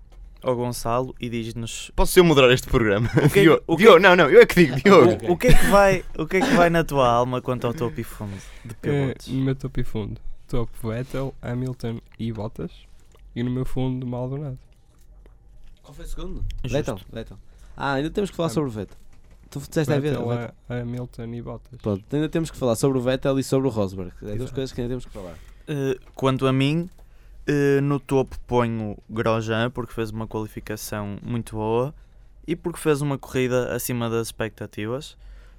ao Gonçalo e diz-nos Posso eu moderar este programa? O que é- Diogo, o que- Diogo, não, não, eu é que digo, *laughs* Diogo. o, o que é que vai, o que é que vai na tua alma quanto ao topo e fundo de É, pilotos? no meu topo e fundo, topo Vettel, Hamilton e Bottas. E no meu fundo, Maldonado. Qual foi o segundo? Vettel, Vettel. Ah, ainda temos que falar sobre o Vettel. Tu disseste a ver? Vettel, Vettel. a- Hamilton e Bottas. Pronto, ainda temos que falar sobre o Vettel e sobre o Rosberg. É duas coisas que ainda temos que falar. Eh, quanto a mim, eh, no topo ponho Grosjean porque fez uma qualificação muito boa e porque fez uma corrida acima das expectativas,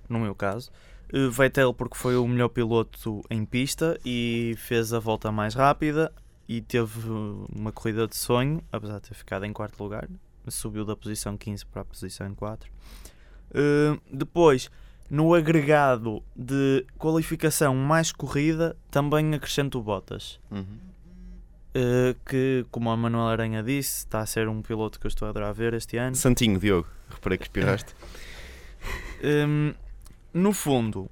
no meu caso. Eh, Vettel porque foi o melhor piloto em pista e fez a volta mais rápida e teve uma corrida de sonho, apesar de ter ficado em quarto lugar. Subiu da posição 15 para a posição 4. Eh, depois, no agregado de qualificação mais corrida, também acrescento Bottas. Uhum. Eh, que, como a Manuel Aranha disse, está a ser um piloto que eu estou a adorar ver este ano. Santinho, Diogo. Reparei que espirraste. Hum, no fundo,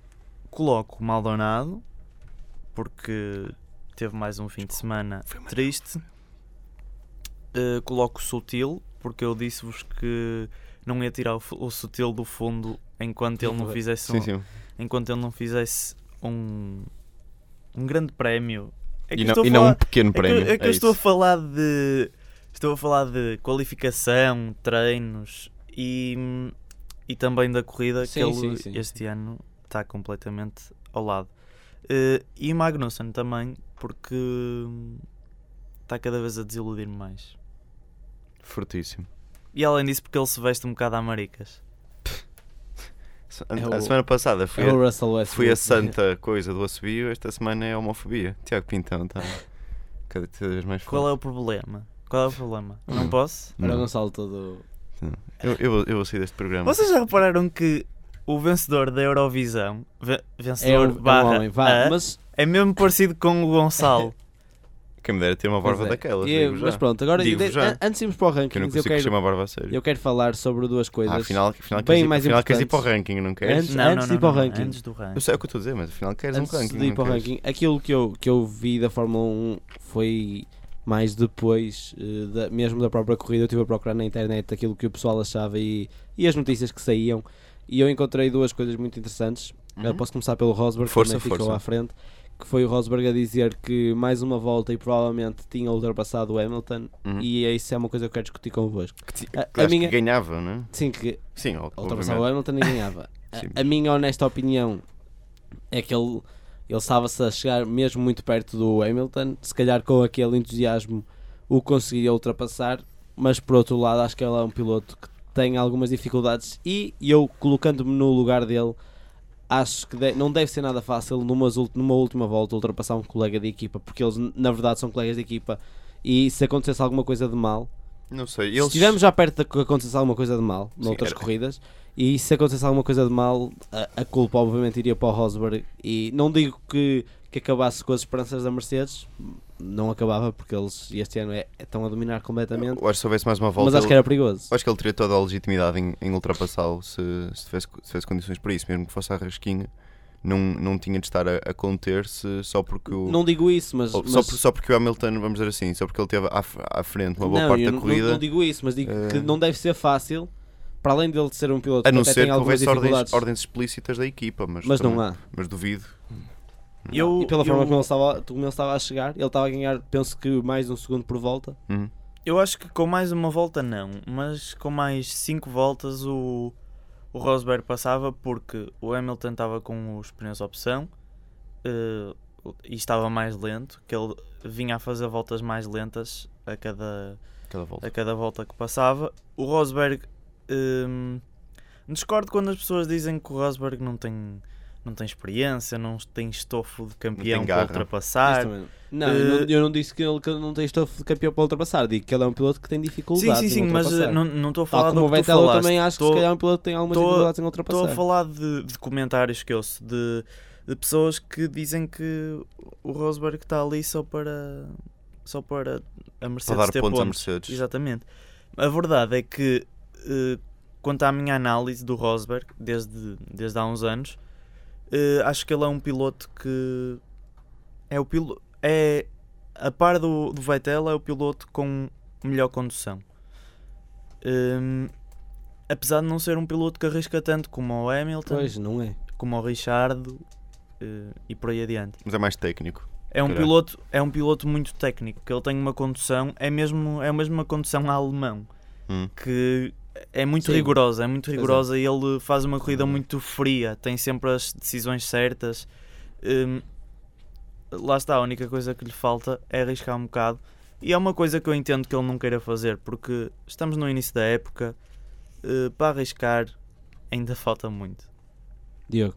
coloco Maldonado, porque teve mais um fim de semana triste. Eh, coloco Sutil, porque eu disse-vos que não ia tirar o, o Sutil do fundo enquanto ele não fizesse Sim, um, sim. enquanto ele não fizesse um, um grande prémio. É que E não, e não falar- um pequeno é que, prémio. é que é eu estou a falar de. Estou a falar de qualificação, treinos e, e também da corrida Sim, que ele sim, sim. este ano está completamente ao lado. Eh, e Magnussen também, porque está cada vez a desiludir-me mais. Fortíssimo. E além disso, porque ele se veste um bocado a maricas. A, É a o- semana passada fui, É o a, fui a santa coisa do assobio, esta semana é homofobia. Tiago Pintão está *laughs* cada vez mais forte. Qual é o problema? Qual é o problema? Não Hum. posso? O Gonçalo todo. eu, eu, vou- eu vou sair deste programa. Vocês já repararam que o vencedor da Eurovisão, É vencedor é um barra homem, vá. a, Mas, é mesmo parecido com o Gonçalo. *laughs* Quem me dera ter uma barba é. daquelas. E- digo mas já. pronto, agora Digo de- já. an- antes de irmos para o Que eu ranking, não eu, quero, chamar barba a sério. eu quero falar sobre duas coisas. Ah, afinal, afinal bem queres, ir, mais afinal queres ir para o ranking, não queres? Antes- não, antes não, de ir para o ranking. Antes do ranking. Eu sei o que eu estou a dizer, mas afinal queres Antes um ranking. de ir para o ranking, aquilo que eu, que eu vi da Fórmula 1 foi mais depois, eh, da- mesmo da própria corrida. Eu estive a procurar na internet aquilo que o pessoal achava e, e as notícias que saíam. E eu encontrei duas coisas muito interessantes. Eh, Uhum. posso começar pelo Rosberg, que também ficou força. à frente. Que foi o Rosberg a dizer que mais uma volta e provavelmente tinha ultrapassado o Hamilton. Uhum. E é isso é uma coisa que eu quero discutir convosco. Que, A- que a acho minha- que ganhava, não é? Sim, que Sim, ultrapassava o. Hamilton e ganhava. *laughs* A- a, minha honesta opinião é que ele, ele estava-se a chegar mesmo muito perto do Hamilton, se calhar com aquele entusiasmo o conseguiria ultrapassar, mas por outro lado acho que ele é um piloto que tem algumas dificuldades e eu colocando-me no lugar dele acho que de- não deve ser nada fácil numas ult- numa última volta ultrapassar um colega de equipa, porque eles na verdade são colegas de equipa e se acontecesse alguma coisa de mal Não sei. se Eles... estivermos já perto de que acontecesse alguma coisa de mal noutras corridas e se acontecesse alguma coisa de mal a, a culpa obviamente iria para o Rosberg e não digo que, que acabasse com as esperanças da Mercedes não acabava porque eles este ano é, estão a dominar completamente Eu acho que se houvesse mais uma volta. mas acho que era perigoso Acho que ele teria toda a legitimidade em, em ultrapassá-lo se, se, tivesse, se tivesse condições para isso, mesmo que fosse à rasquinha. Não, não tinha de estar a, a conter-se só porque o. não digo isso mas, ou- mas só, por- só porque o Hamilton, vamos dizer assim, só porque ele teve à, à frente uma boa não, parte da não, corrida, não, não digo isso mas digo que Eh, não deve ser fácil para além dele ser um piloto a não que ser tem que algumas houvesse ordens, ordens explícitas da equipa, mas, mas não também- há Mas duvido. Eu, e pela forma eu- como ele, estava, como ele estava a chegar ele estava a ganhar penso que mais um segundo por volta Uhum. Eu acho que com mais uma volta não, mas com mais 5 voltas o, o Rosberg passava porque o Hamilton estava com os pneus opção eh, e estava mais lento, que ele vinha a fazer voltas mais lentas a cada, Cada volta. a cada volta que passava. O Rosberg hum, discordo quando as pessoas dizem que o Rosberg não tem, não tem experiência, não tem estofo de campeão para ultrapassar. Não. Não, eu, Eh, não, eu não disse que ele que não tem estofo de campeão para ultrapassar, digo que ele é um piloto que tem Sim, dificuldades sim, sim, em mas eh, não não estou a Tal falar como o do que tu Vettel, eu também acho que Tô- se calhar é um piloto que tem algumas tô- dificuldades em Estou ultrapassar. a falar de, de comentários que ouço de, de pessoas que dizem que o Rosberg está ali só para só para a Mercedes Para dar ter pontos pontos. Mercedes. Exatamente. A verdade é que eh, quanto à minha análise do Rosberg desde, desde há uns anos, eh, acho que ele é um piloto que é o piloto é a par do, do Vettel é o piloto com melhor condução. Hum, apesar de não ser um piloto que arrisca tanto como o Hamilton, Pois, não é. como o Richard eh, e por aí adiante. Mas é mais técnico. É um piloto, é um piloto muito técnico, que ele tem uma condução, é mesmo, é mesmo uma condução alemão, Hum. que é muito Sim. rigorosa, é muito Pois é. rigorosa e ele faz uma corrida muito fria, tem sempre as decisões certas. Hum, lá está, a única coisa que lhe falta é arriscar um bocado. E é uma coisa que eu entendo que ele não queira fazer, porque estamos no início da época, eh, para arriscar ainda *laughs* falta muito. Diogo.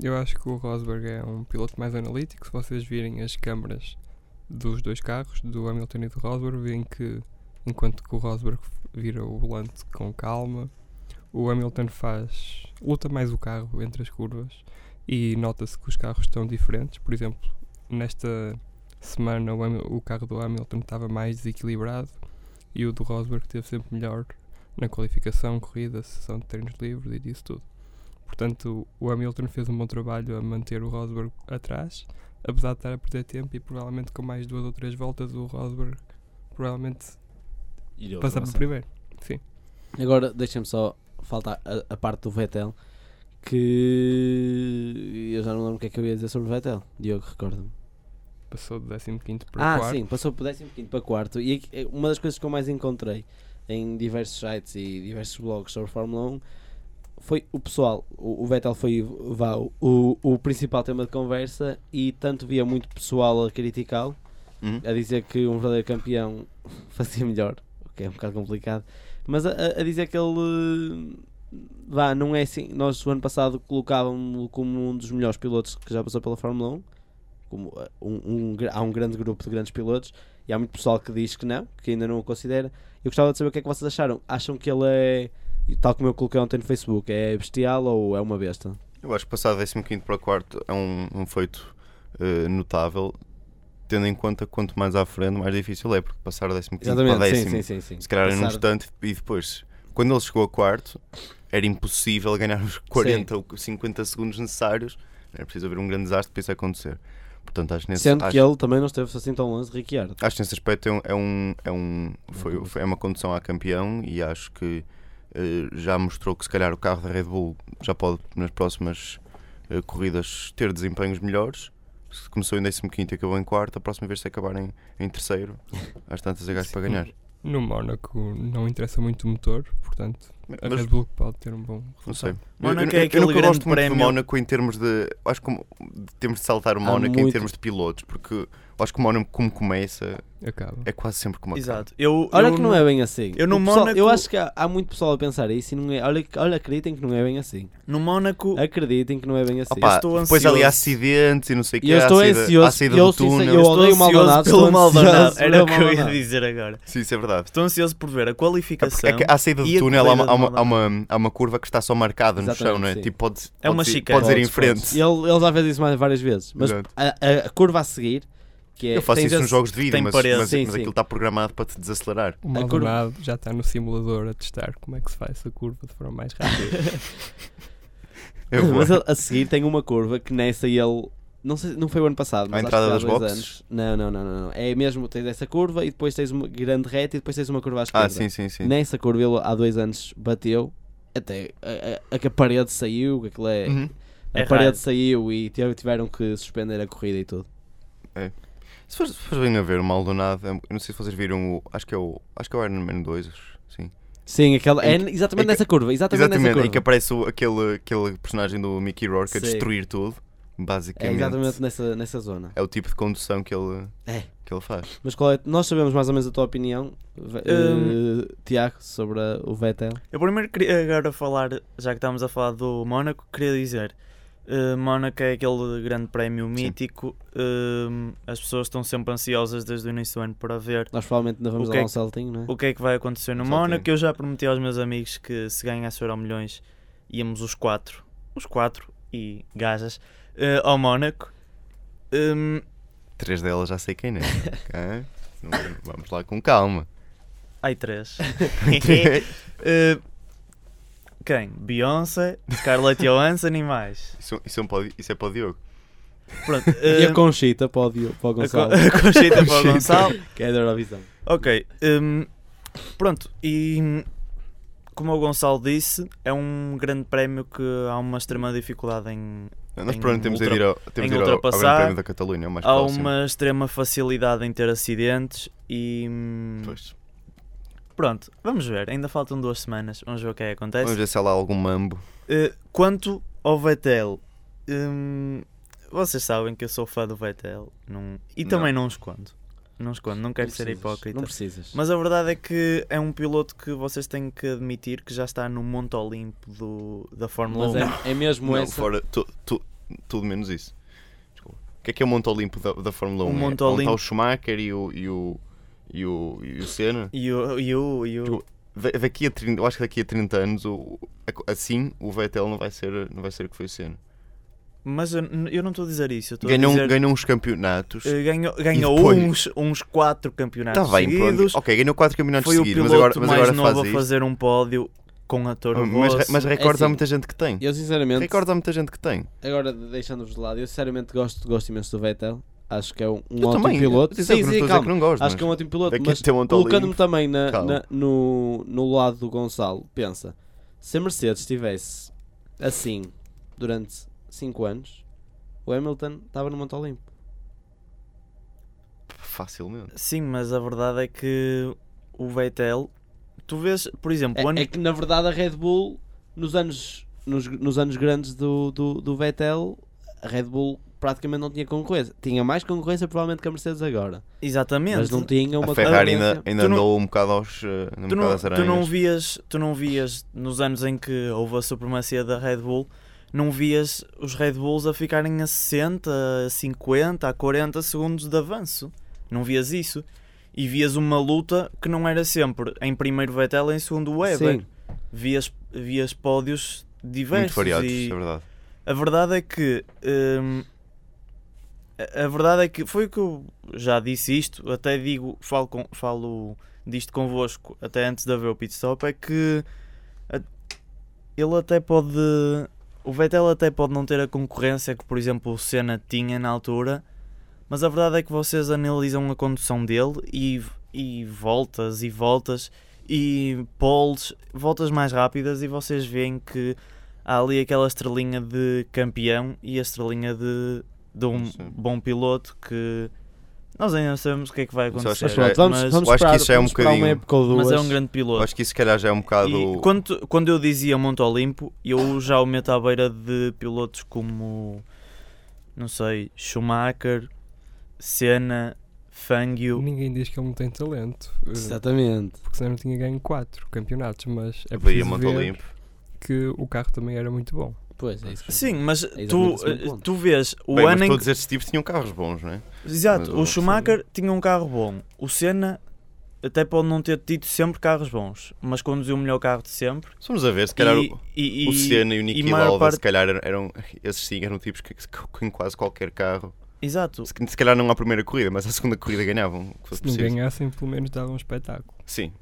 Eu acho que o Rosberg é um piloto mais analítico. Se vocês virem as câmaras dos dois carros, do Hamilton e do Rosberg, veem que enquanto que o Rosberg vira o volante com calma, o Hamilton faz luta mais o carro entre as curvas e nota-se que os carros estão diferentes. Por exemplo, nesta semana o, o carro do Hamilton estava mais desequilibrado e o do Rosberg esteve sempre melhor na qualificação, corrida, sessão de treinos livres e disso tudo. Portanto, o Hamilton fez um bom trabalho a manter o Rosberg atrás, apesar de estar a perder tempo e provavelmente com mais duas ou três voltas o Rosberg provavelmente passava para primeiro. Sim. Agora, deixem-me só faltar a, a parte do Vettel, que eu já não lembro o que é que eu ia dizer sobre o Vettel. Diogo, recorda-me. Passou de 15 para Ah, quarto. sim, passou por 15 para quarto. E aqui- é uma das coisas que eu mais encontrei em diversos sites e diversos blogs sobre Fórmula 1 foi o pessoal. O, o Vettel foi vá, o, o principal tema de conversa e tanto via muito pessoal a criticá-lo, Uhum. a dizer que um verdadeiro campeão *laughs* fazia melhor, o que é um bocado complicado, mas a, a- dizer que ele. Vá, não é assim. Nós, o ano passado, colocávamos-lo como um dos melhores pilotos que já passou pela Fórmula 1 como uh, um, um há um grande grupo de grandes pilotos e há muito pessoal que diz que não, que ainda não o considera. Eu gostava de saber o que é que vocês acharam. Acham que ele é, tal como eu coloquei ontem no Facebook, é bestial ou é uma besta? Eu acho que passar 15 para quarto é um, um feito eh, notável, tendo em conta que quanto mais à frente, mais difícil é, porque passar 15 para Exatamente, sim, décimo, sim, sim, sim. se calhar é num Passar- instante, e depois, quando ele chegou a quarto, era impossível ganhar os 40 ou 50 segundos necessários, era preciso haver um grande desastre para isso acontecer. Portanto, acho nesse, Sendo acho, que ele também não esteve assim tão longe de Ricciardo. acho que nesse aspecto é um, é um, é um foi, foi é uma condução a campeão e acho que eh, já mostrou que se calhar o carro da Red Bull já pode nas próximas eh, corridas ter desempenhos melhores. Se começou em 15 e acabou em quarto, a próxima vez se acabar em, em terceiro, às tantas é gajo para ganhar. No Mónaco não interessa muito o motor, portanto a Mas- Red Bull pode ter um bom Não sei. resultado. Mónaco eu, é eu, eu gosto muito prémio- de Mónaco em termos de. Acho que temos de saltar o Mónaco em muito- termos de pilotos, porque acho que o Mónaco, como começa, Acaba. é quase sempre como acaba. Exato. Eu, Olha eu que não é bem assim. eu no pessoal- Mónaco- eu acho que há, há muito pessoal a pensar isso e não é. Olha, olha, acreditem que não é bem assim. No Mónaco, Acreditem que não é bem assim. Opa, estou depois ali há acidentes e não sei o que. eu estou saída, ansioso, eu do sincero- túnel. eu estou odeio o ansioso Maldonado, pelo Maldonado. Era o que eu ia dizer agora. Sim, isso é verdade. Estou ansioso por ver a É qualificação. porque, é que à saída do a túnel há uma, uma, há, uma, há uma curva que está só marcada no Exatamente, chão, não é? sim. Tipo, pode, É uma pode. Podes ir em frente. E Ele, ele já fez isso mais várias vezes. Mas a, a- a curva a seguir, que é. Eu faço isso nos jogos de vídeo, mas, mas, Sim, mas sim. aquilo está programado para te desacelerar. O A curva- já está no simulador a testar como é que se faz essa curva de forma mais rápida. *laughs* *laughs* Mas a, a seguir tem uma curva que nessa ele. Não, sei, não foi o ano passado, mas acho entrada que há das dois boxes? anos. Não, não, não, não, não. É mesmo, tens essa curva e depois tens uma grande reta e depois tens uma curva à esquerda. Ah, sim, sim, sim. Nessa curva ele há dois anos bateu, até a, a- a que a parede saiu, que aquilo é. Uhum. A É parede raro. saiu e tive- tiveram que suspender a corrida e tudo. Se fores, se fores bem a ver o Maldonado, eu não sei se vocês viram o. Acho que é o. Acho que é o Ironman 2, sim. Sim, aquela, é exatamente que- nessa curva, exatamente, nessa Exatamente, curva. em que aparece o- aquele, aquele personagem do Mickey Rourke a Sim. destruir tudo, É basicamente. exatamente nessa, nessa zona. É o tipo de condução que ele, É. que ele faz. Mas qual é, nós sabemos mais ou menos a tua opinião, Ve- Hum. eh, Tiago, sobre a- o Vettel. Eu primeiro queria agora falar, já que estamos a falar do Mónaco, queria dizer Uh, Mónaco é aquele grande prémio mítico. Uh, as pessoas estão sempre ansiosas desde o início do ano para ver Nós provavelmente ainda vamos O dar que é um que- saltinho, não é? o que é que vai acontecer no Mónaco. Eu já prometi aos meus amigos que se ganhasse o Euro Milhões íamos os quatro, os quatro e gajas, uh, ao Mónaco. Um, Três delas já sei quem é. *laughs* ok? Não- Vamos lá com calma. ai, três. Uh, *laughs* quem? Beyoncé, Scarlett *laughs* Johansson e mais. Isso, isso, é um para isso é para o Diogo. Pronto. E a uh, Conchita para o, Dio- para o a, Gonçalo, a Conchita para o Gonçalo. que é da Eurovisão. Ok, hum, pronto, e como o Gonçalo disse, é um grande prémio que há uma extrema dificuldade em. Nós provavelmente temos de ir ao, temos em de ir ao, ao Prémio da Catalunha, é mais Há próximo. uma extrema facilidade em ter acidentes e. hum, Pois. Pronto, vamos ver, ainda faltam duas semanas, vamos ver o que é que acontece. Vamos ver se há lá algum mambo. Uh, quanto ao Vettel, hum, vocês sabem que eu sou fã do Vettel não, e Não. também não escondo. Não escondo, não quero Não ser hipócrita. Não precisas. Mas a verdade é que é um piloto que vocês têm que admitir que já está no monte olimpo do, da Fórmula Mas 1. é, é mesmo Não, essa. fora, tu, tu- tudo menos isso. Desculpa. O que é que é o Monte Olimpo da, da Fórmula 1? O É Monte onde está Olimpo- o Schumacher e o, e o, e o, e o Senna? E o. E o, e o Desculpa, Daqui a 30, eu acho que daqui a 30 anos, o, assim, o Vettel não vai ser, não vai ser o que foi o Senna. Mas eu, eu não estou a dizer isso. Eu Ganhou, dizer, ganhou uns campeonatos. eh, ganhou, ganhou depois- uns, uns quatro campeonatos Está bem, pronto. seguidos. Ok, ganhou 4 campeonatos Foi o seguidos, piloto mas agora, mas mais agora novo faz a fazer um pódio com a Toro Mas, mas recordes É há assim, muita gente que tem. Eu sinceramente, Recordes há muita gente que tem. agora deixando-vos de lado, eu sinceramente gosto, gosto imenso do Vettel. Acho que é um, um Eu ótimo piloto. Atenção, Sim, calma. que não gosto, Acho que é um ótimo piloto, mas um colocando-me também na, na- no, no lado do Gonçalo, pensa, se a Mercedes estivesse assim durante 5 anos, o Hamilton estava no Monte Olimpo. Facilmente. Sim, mas a verdade é que o Vettel. Tu vês, por exemplo, o ano- É, é que na verdade a Red Bull, nos anos, nos, nos anos grandes do, do, do Vettel, a Red Bull praticamente não tinha concorrência. Tinha mais concorrência provavelmente que a Mercedes agora. exatamente. Mas não tinha uma A Ferrari ainda, ainda não- andou um bocado aos, eh, um tu bocado não, tu não vias tu não vias nos anos em que houve a supremacia da Red Bull não vias os Red Bulls a ficarem a 60 a 50 a 40 segundos de avanço não vias isso e vias uma luta que não era sempre em primeiro Vettel em segundo Weber Sim. vias vias pódios diversos Muito variados, e é verdade. a verdade é que hum, a- verdade é que foi o que eu já disse isto, até digo, falo, com, falo disto convosco até antes de haver o pit stop, é que a- ele até pode o Vettel até pode não ter a concorrência que por exemplo o Senna tinha na altura, mas a verdade é que vocês analisam a condução dele e, e voltas e voltas e poles, voltas mais rápidas e vocês veem que há ali aquela estrelinha de campeão e a estrelinha de, de um Sim. bom piloto que nós ainda não sabemos o que é que vai acontecer. acho Mas que pronto, vamos, mas- vamos acho que esperar, isso já é um bocadinho- época ou duas. mas é um grande piloto. acho que isso se calhar já é um bocado. E quando, quando eu dizia Monte Olimpo, eu já o meto à beira de pilotos como, não sei, Schumacher, Senna, Fangio. Ninguém diz que ele não tem talento. Exatamente. Porque senão não tinha ganho 4 campeonatos, mas é preciso ver Olimpo. que o carro também era muito bom. Pois, é isso. Sim, mas exatamente tu, eh, tu vês o Bem, mas ano em que todos estes tipos tinham carros bons, não é? Exato, Mas o Schumacher tinha um carro bom. O Senna até pode não ter tido sempre carros bons, mas conduziu o melhor carro de sempre. Se formos a ver, se calhar E- o, e- o Senna e o Niki Lauda, parte- se calhar eram, esses sim eram tipos que, que, que em quase qualquer carro. Exato. Se, se calhar não à primeira corrida, mas à segunda corrida ganhavam. que fosse Se não ganhassem, pelo menos davam um espetáculo. Sim,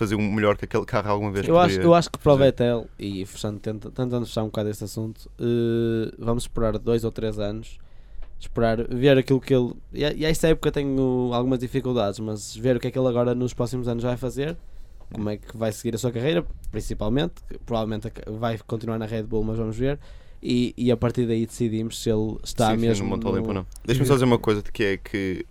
faziam melhor que aquele carro alguma vez Eu acho, eu acho que para o fazer. Vettel, e fechando, tenta- tentando fechar um bocado este assunto, eh, vamos esperar dois ou três anos, esperar, ver aquilo que ele. E a- e a esta época tenho algumas dificuldades, mas ver o que é que ele agora nos próximos anos vai fazer, como é que vai seguir a sua carreira, principalmente, que provavelmente vai continuar na Red Bull, mas vamos ver. E, e a partir daí decidimos se ele está Sim, mesmo. Monte no-. Deixa-me só dizer uma coisa de que é que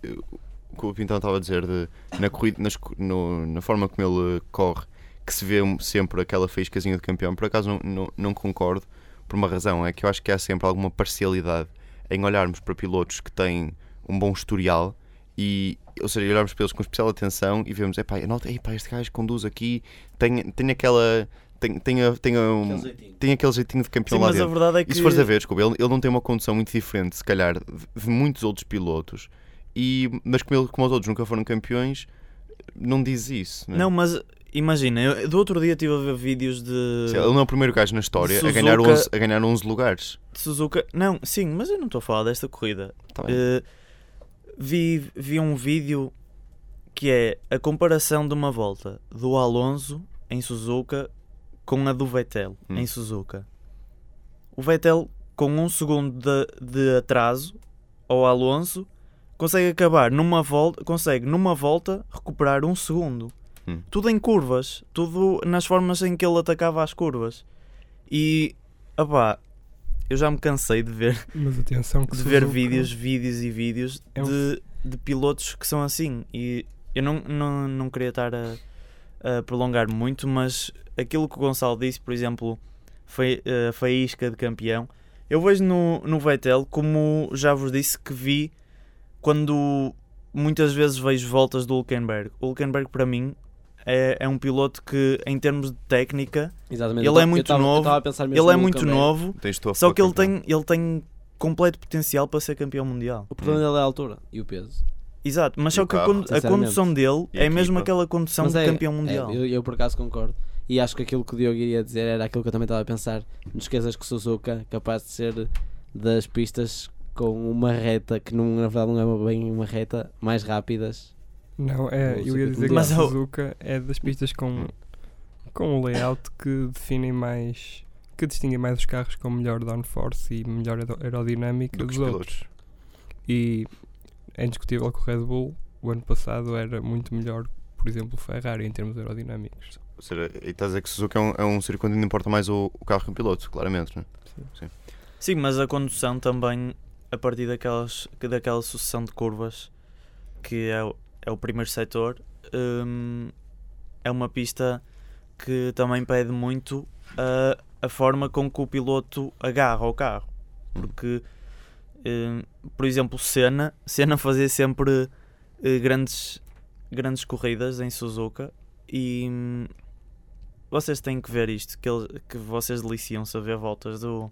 que o Pintão estava a dizer de, na, corrida, nas no- na forma como ele corre, que se vê sempre aquela faíscazinha de campeão. Por acaso não, não, não concordo, por uma razão, é que eu acho que há sempre alguma parcialidade em olharmos para pilotos que têm um bom historial e, ou seja, olharmos para eles com especial atenção e vemos, epá, nota, epá, este gajo conduz aqui, tem, tem aquela tem, tem, a- tem, a- um- Aquele jeitinho. tem aquele jeitinho de campeão Sim, lá mas a dentro. verdade é que. E se fores a ver, desculpa, ele, ele não tem uma condução muito diferente, se calhar, de, de muitos outros pilotos, e, mas como, ele, como os outros nunca foram campeões, não diz isso. Né? Não, mas imagina, eu, do outro dia estive a ver vídeos de, Sim, Ele não é o primeiro gajo na história a Suzuka- ganhar, 11, a ganhar 11 lugares. de Suzuka. Não, sim, mas eu não estou a falar desta corrida. Tá. Eh, vi, vi um vídeo que é a comparação de uma volta do Alonso em Suzuka com a do Vettel Hum. em Suzuka. O Vettel, com um segundo de, de atraso ao Alonso, consegue acabar numa volta, consegue numa volta recuperar um segundo. Hum. Tudo em curvas, tudo nas formas em que ele atacava as curvas. E, opá, eu já me cansei de ver Mas atenção que de ver vídeos, vídeos e vídeos É um- de, de pilotos que são assim. E eu não, não, não queria estar a, a prolongar muito, mas aquilo que o Gonçalo disse, por exemplo, foi a faísca de campeão. Eu vejo no, no Vettel, como já vos disse, que vi quando muitas vezes vejo voltas do Hulkenberg. O Hulkenberg, para mim, é, é um piloto que, em termos de técnica, Exatamente. ele Eu é muito tava- eu novo. tava a pensar mesmo Ele é muito novo. Só que ele tem, ele tem completo potencial para ser campeão mundial. O problema dele é a altura e o peso. Exato, mas E só que a, carro, a condução dele E é mesmo aquela condução Mas de é- campeão é, mundial. eu, eu por acaso concordo. E acho que aquilo que o Diogo iria dizer era aquilo que eu também estava a pensar. Não esqueças que Suzuka é capaz de ser das pistas com uma reta que não, na verdade não é bem uma reta, mais rápidas. Não, é, eu ia dizer que Mas a Suzuka é das pistas com, com um layout que definem mais. que distinguem mais os carros com melhor downforce e melhor aero- aerodinâmica do que dos os outros. E é indiscutível que o Red Bull, o ano passado, era muito melhor, por exemplo, o Ferrari em termos aerodinâmicos. Ou seja, e estás a dizer que Suzuka é um, é um circuito onde não importa mais o, o carro que o piloto, claramente. Né? Sim, mas a condução também, a partir daquelas, daquela sucessão de curvas, que é, o- é o primeiro setor, hum, é uma pista que também pede muito a, a forma com que o piloto agarra o carro. Porque, hum, por exemplo, Senna, Senna fazia sempre eh, grandes, grandes corridas em Suzuka e hum, vocês têm que ver isto, que, ele, que vocês deliciam-se a ver voltas do,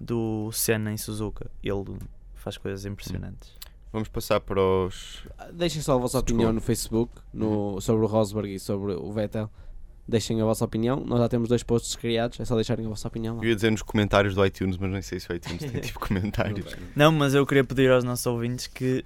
do Senna em Suzuka. Ele faz coisas impressionantes. Vamos passar para os. Deixem só a vossa Desculpa. opinião no Facebook no, sobre o Rosberg e sobre o Vettel. Deixem a vossa opinião. Nós já temos dois posts criados, é só deixarem a vossa opinião lá. Eu ia dizer nos comentários do iTunes, mas nem sei se o iTunes tem *laughs* tipo comentários. Não, mas eu queria pedir aos nossos ouvintes que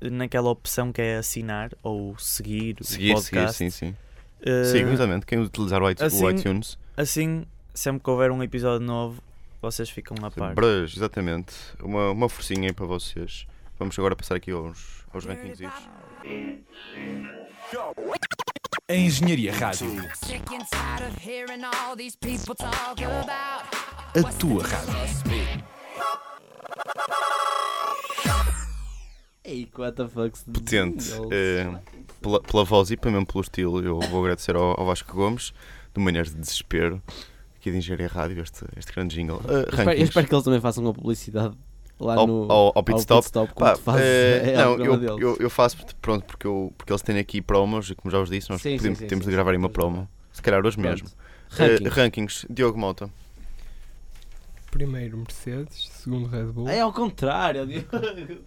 naquela opção que é assinar ou seguir, Seguir, o seguir, podcast, sim, sim. eh, Sim, exatamente. Quem utilizar o iTunes, assim, o iTunes assim, sempre que houver um episódio novo, vocês ficam a par. Bras, exatamente. Uma, uma forcinha aí para vocês. Vamos agora passar aqui aos, aos rankings. A Engenharia Rádio. A tua rádio. Ei, what the fuck? Potente. eh, pela, pela voz e também pelo estilo, eu vou agradecer ao, ao Vasco Gomes, de maneiras de desespero, aqui de Engenharia Rádio, este, este grande jingle. Eh, Eu espero, eu espero que eles também façam uma publicidade lá Ao- no ao- ao pit stop. como Pá, tu fazes, eh, *laughs* é não, eu, eu, eu faço pronto, porque, eu, porque eles têm aqui promos e como já vos disse, nós Sim, podemos- sim, temos sim, de gravar aí sim, uma sim. promo. Se calhar hoje Pronto. mesmo. Rankings. Eh, rankings. Diogo Mota. Primeiro Mercedes, segundo Red Bull. É ao contrário, Diogo. *laughs*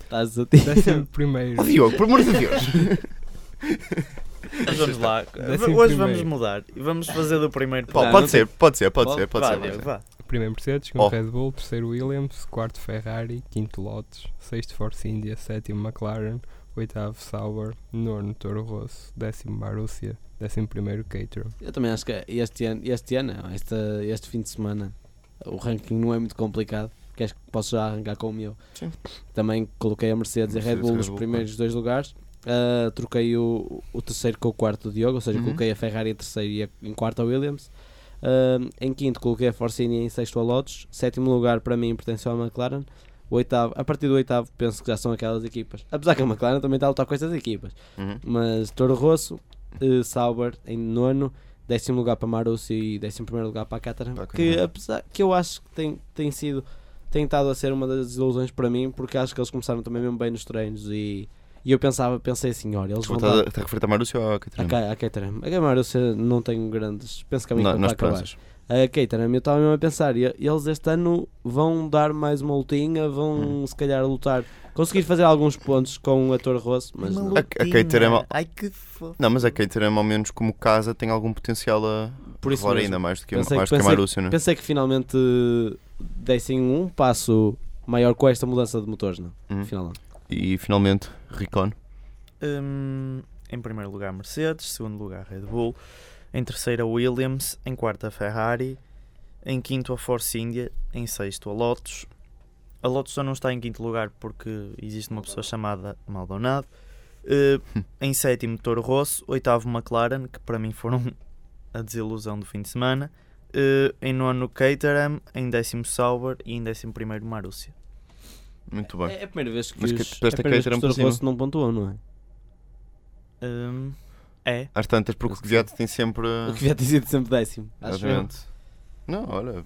Estás a ti. Décimo primeiro. Oh, Diogo, por amor de Deus! *laughs* Mas vamos lá. Décimo Hoje primeiro. vamos mudar e vamos fazer do primeiro Não, pode não ser, pode ser, pode Pode? ser, pode vá, ser. pode ser. vá. Primeiro Mercedes, segundo Oh. Red Bull, terceiro Williams, quarto Ferrari, quinto Lotus, sexto Force India, sétimo McLaren, oitavo Sauber, nono Toro Rosso, décimo Marussia, décimo primeiro Caterham. Eu também acho que este ano, este, ano não, este, este fim de semana, o ranking não é muito complicado. Queres que posso já arrancar com o meu? Sim. Também coloquei a Mercedes, e a Red Bull nos Bull, primeiros dois lugares. Ah, troquei o, o terceiro com o quarto do Diogo, ou seja, Uhum. coloquei a Ferrari em terceiro e a- em quarto a Williams. Ah, em quinto coloquei a Force India em sexto a Lotus. Sétimo lugar para mim pertence ao McLaren. O oitavo, a partir do oitavo penso que já são aquelas equipas. Apesar que a McLaren também está a lutar com estas equipas. Uhum. Mas Toro Rosso, eh, Sauber em nono, décimo lugar para Marussia e décimo primeiro lugar para a Caterham. Que apesar que eu acho que tem, tem sido tem estado a ser uma das desilusões para mim, porque acho que eles começaram também mesmo bem nos treinos e, E eu pensava, pensei assim, olha, eles vão Está dar... a referir a Marúcia ou a A, Catarina? Ca- a Caterham. A Camarúcia não tenho grandes. Penso que a minha vai acabar. A Caterham, eu estava mesmo a pensar, e- eles este ano vão dar mais uma lutinha, vão Hum. se calhar lutar, conseguir fazer alguns pontos com a Torre Rosso, mas Uma não. A- a Caterham- lutinha. Ai que fofo. Não, mas a Caterham, ao menos como casa, tem algum potencial a por isso ainda mais do que, Pensei- mais do que a pensei- Marúcia, não é? Pensei que finalmente dessem um passo maior com esta mudança de motores, não? Final não. E finalmente, Ricon. Hum, em primeiro lugar Mercedes, segundo lugar Red Bull, em terceiro a Williams, em quarto a Ferrari, em quinto a Force India, em sexto a Lotus. A Lotus só não está em quinto lugar porque existe uma pessoa chamada Maldonado. Eh, em sétimo Toro Rosso, oitavo McLaren, que para mim foram *laughs* a desilusão do fim de semana. Eh, em nono Caterham, em décimo Sauber e em décimo primeiro Marúcia. Muito bem. É a primeira vez que Mas os, que- é a desta primeira vez que. Rosso não pontuam, não é? Hum, é. Às tantas, porque o Kvyat tem sempre. *laughs* O que ter sido sempre décimo. Exatamente. Não, olha.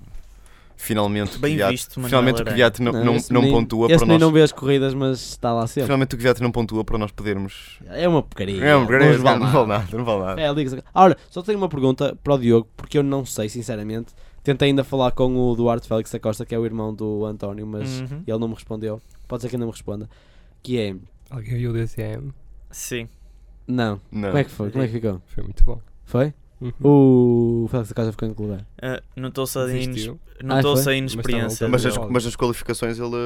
Finalmente o Bem Kvyat, visto, finalmente o. Kvyat não, não, esse não nem- pontua para nós. não vê as corridas, mas está lá sempre. Finalmente o Kvyat não pontua para nós podermos. É uma porcaria. É um não nos vale não vale nada, não vale nada. É, Ora, só tenho uma pergunta para o Diogo, porque eu não sei, sinceramente. Tentei ainda falar com o Duarte Félix da Costa, que é o irmão do António, mas Uhum. ele não me respondeu. Pode ser que ainda me responda. Que é. Alguém viu o DCM? Sim. Não. Não. Como é que foi? Como é que ficou? Foi muito bom. Foi? Uhum. O Félix da Costa ficou em que lugar? Uh, a, ines... Desistiu. notou Ah, foi? a inexperiência. Mas as, Logo. mas as qualificações ele.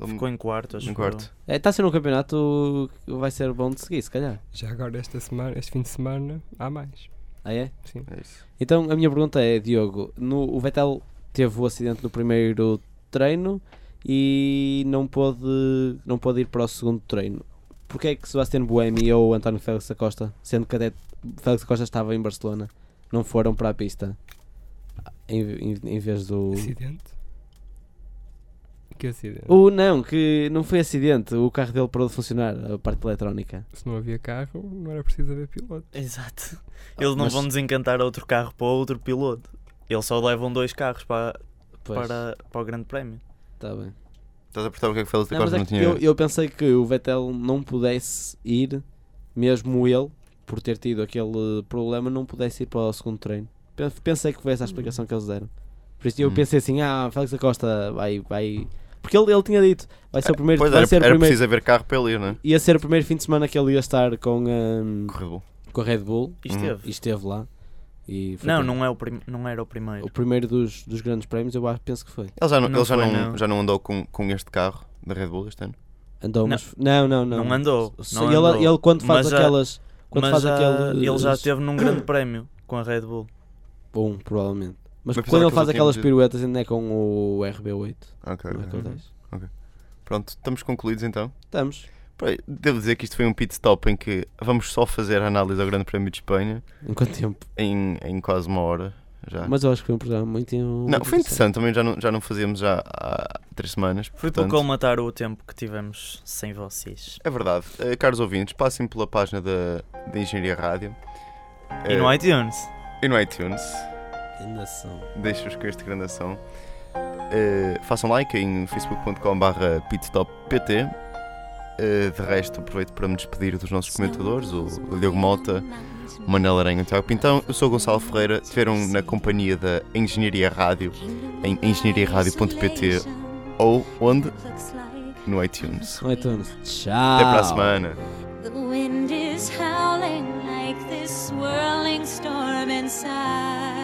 ele Ficou em quarto, acho em quarto. É, está a ser um campeonato que vai ser bom de seguir, se calhar. Já agora esta semana, este fim de semana, há mais. Ah, é? Sim. É isso. Então a minha pergunta é, Diogo, no, o Vettel teve o acidente no primeiro treino e não pôde, não pôde ir para o segundo treino. Porquê é que Sebastião Buemi ou António Félix da Costa, sendo que até Félix da Costa estava em Barcelona, não foram para a pista em, em, em vez do... Acidente? Que acidente? O não, que não foi acidente, o carro dele parou de funcionar, a parte eletrónica. Se não havia carro, não era preciso haver piloto. Exato. Eles não Mas- vão desencantar outro carro para outro piloto. Eles só levam dois carros para, Pois, para, para o Grande Prémio. tá bem. Estás a perguntar o que é que Félix da Costa é não que tinha. eu, eu pensei que o Vettel não pudesse ir, mesmo ele, por ter tido aquele problema, não pudesse ir para o segundo treino. Pen- Pensei que foi essa a explicação que eles deram. Por isso eu Hum. pensei assim: ah, Félix da Costa vai. vai... Porque ele, ele tinha dito: vai ser o primeiro, Pois vai era, ser o era primeiro preciso haver carro para ele ir, não é? ia ser o primeiro fim de semana que ele ia estar com, hum, Com Red Bull. com a Red Bull E Hum. esteve. e esteve lá. E foi Não, bem. não, é o prim... não era o primeiro. O primeiro dos, dos grandes prémios, eu acho, penso que foi. Ele já não, Não ele já foi, não, não. já não andou com, com este carro da Red Bull este ano? Andou, Não. mas. Não, não, não. Não andou, não ele, andou. ele quando faz Mas já- aquelas. Quando Mas faz já- aquele. ele já esteve num Grande *coughs* Prémio com a Red Bull. Bom, provavelmente. Mas, Mas quando ele faz aquelas piruetas ainda é com o RB8, Ok. não é com o ok. 10. Pronto, estamos concluídos então. Estamos. Devo dizer que isto foi um pit stop em que vamos só fazer a análise ao Grande Prémio de Espanha Em quanto tempo? em, em quase uma hora já. Mas eu acho que foi um programa muito. não, foi interessante, também já não, já não fazíamos já há três semanas. Foi para portanto, colmatar o tempo que tivemos sem vocês. É verdade. Eh, caros ouvintes, passem pela página da, da Engenharia Rádio. E Eh, no iTunes. e no iTunes. Ainda são. Deixo-vos com este grande ação. Eh, façam like em facebook.com.br pitstoppt. Eh, de resto, aproveito para me despedir dos nossos comentadores, o, o Diogo Mota, o Manel Aranha e o Tiago Pintão. Eu sou o Gonçalo Ferreira. Estiveram na companhia da Engenharia Rádio em engenhariaradio.pt ou onde? No iTunes. No iTunes. Tchau. Até para a semana. The wind is howling like this swirling storm inside.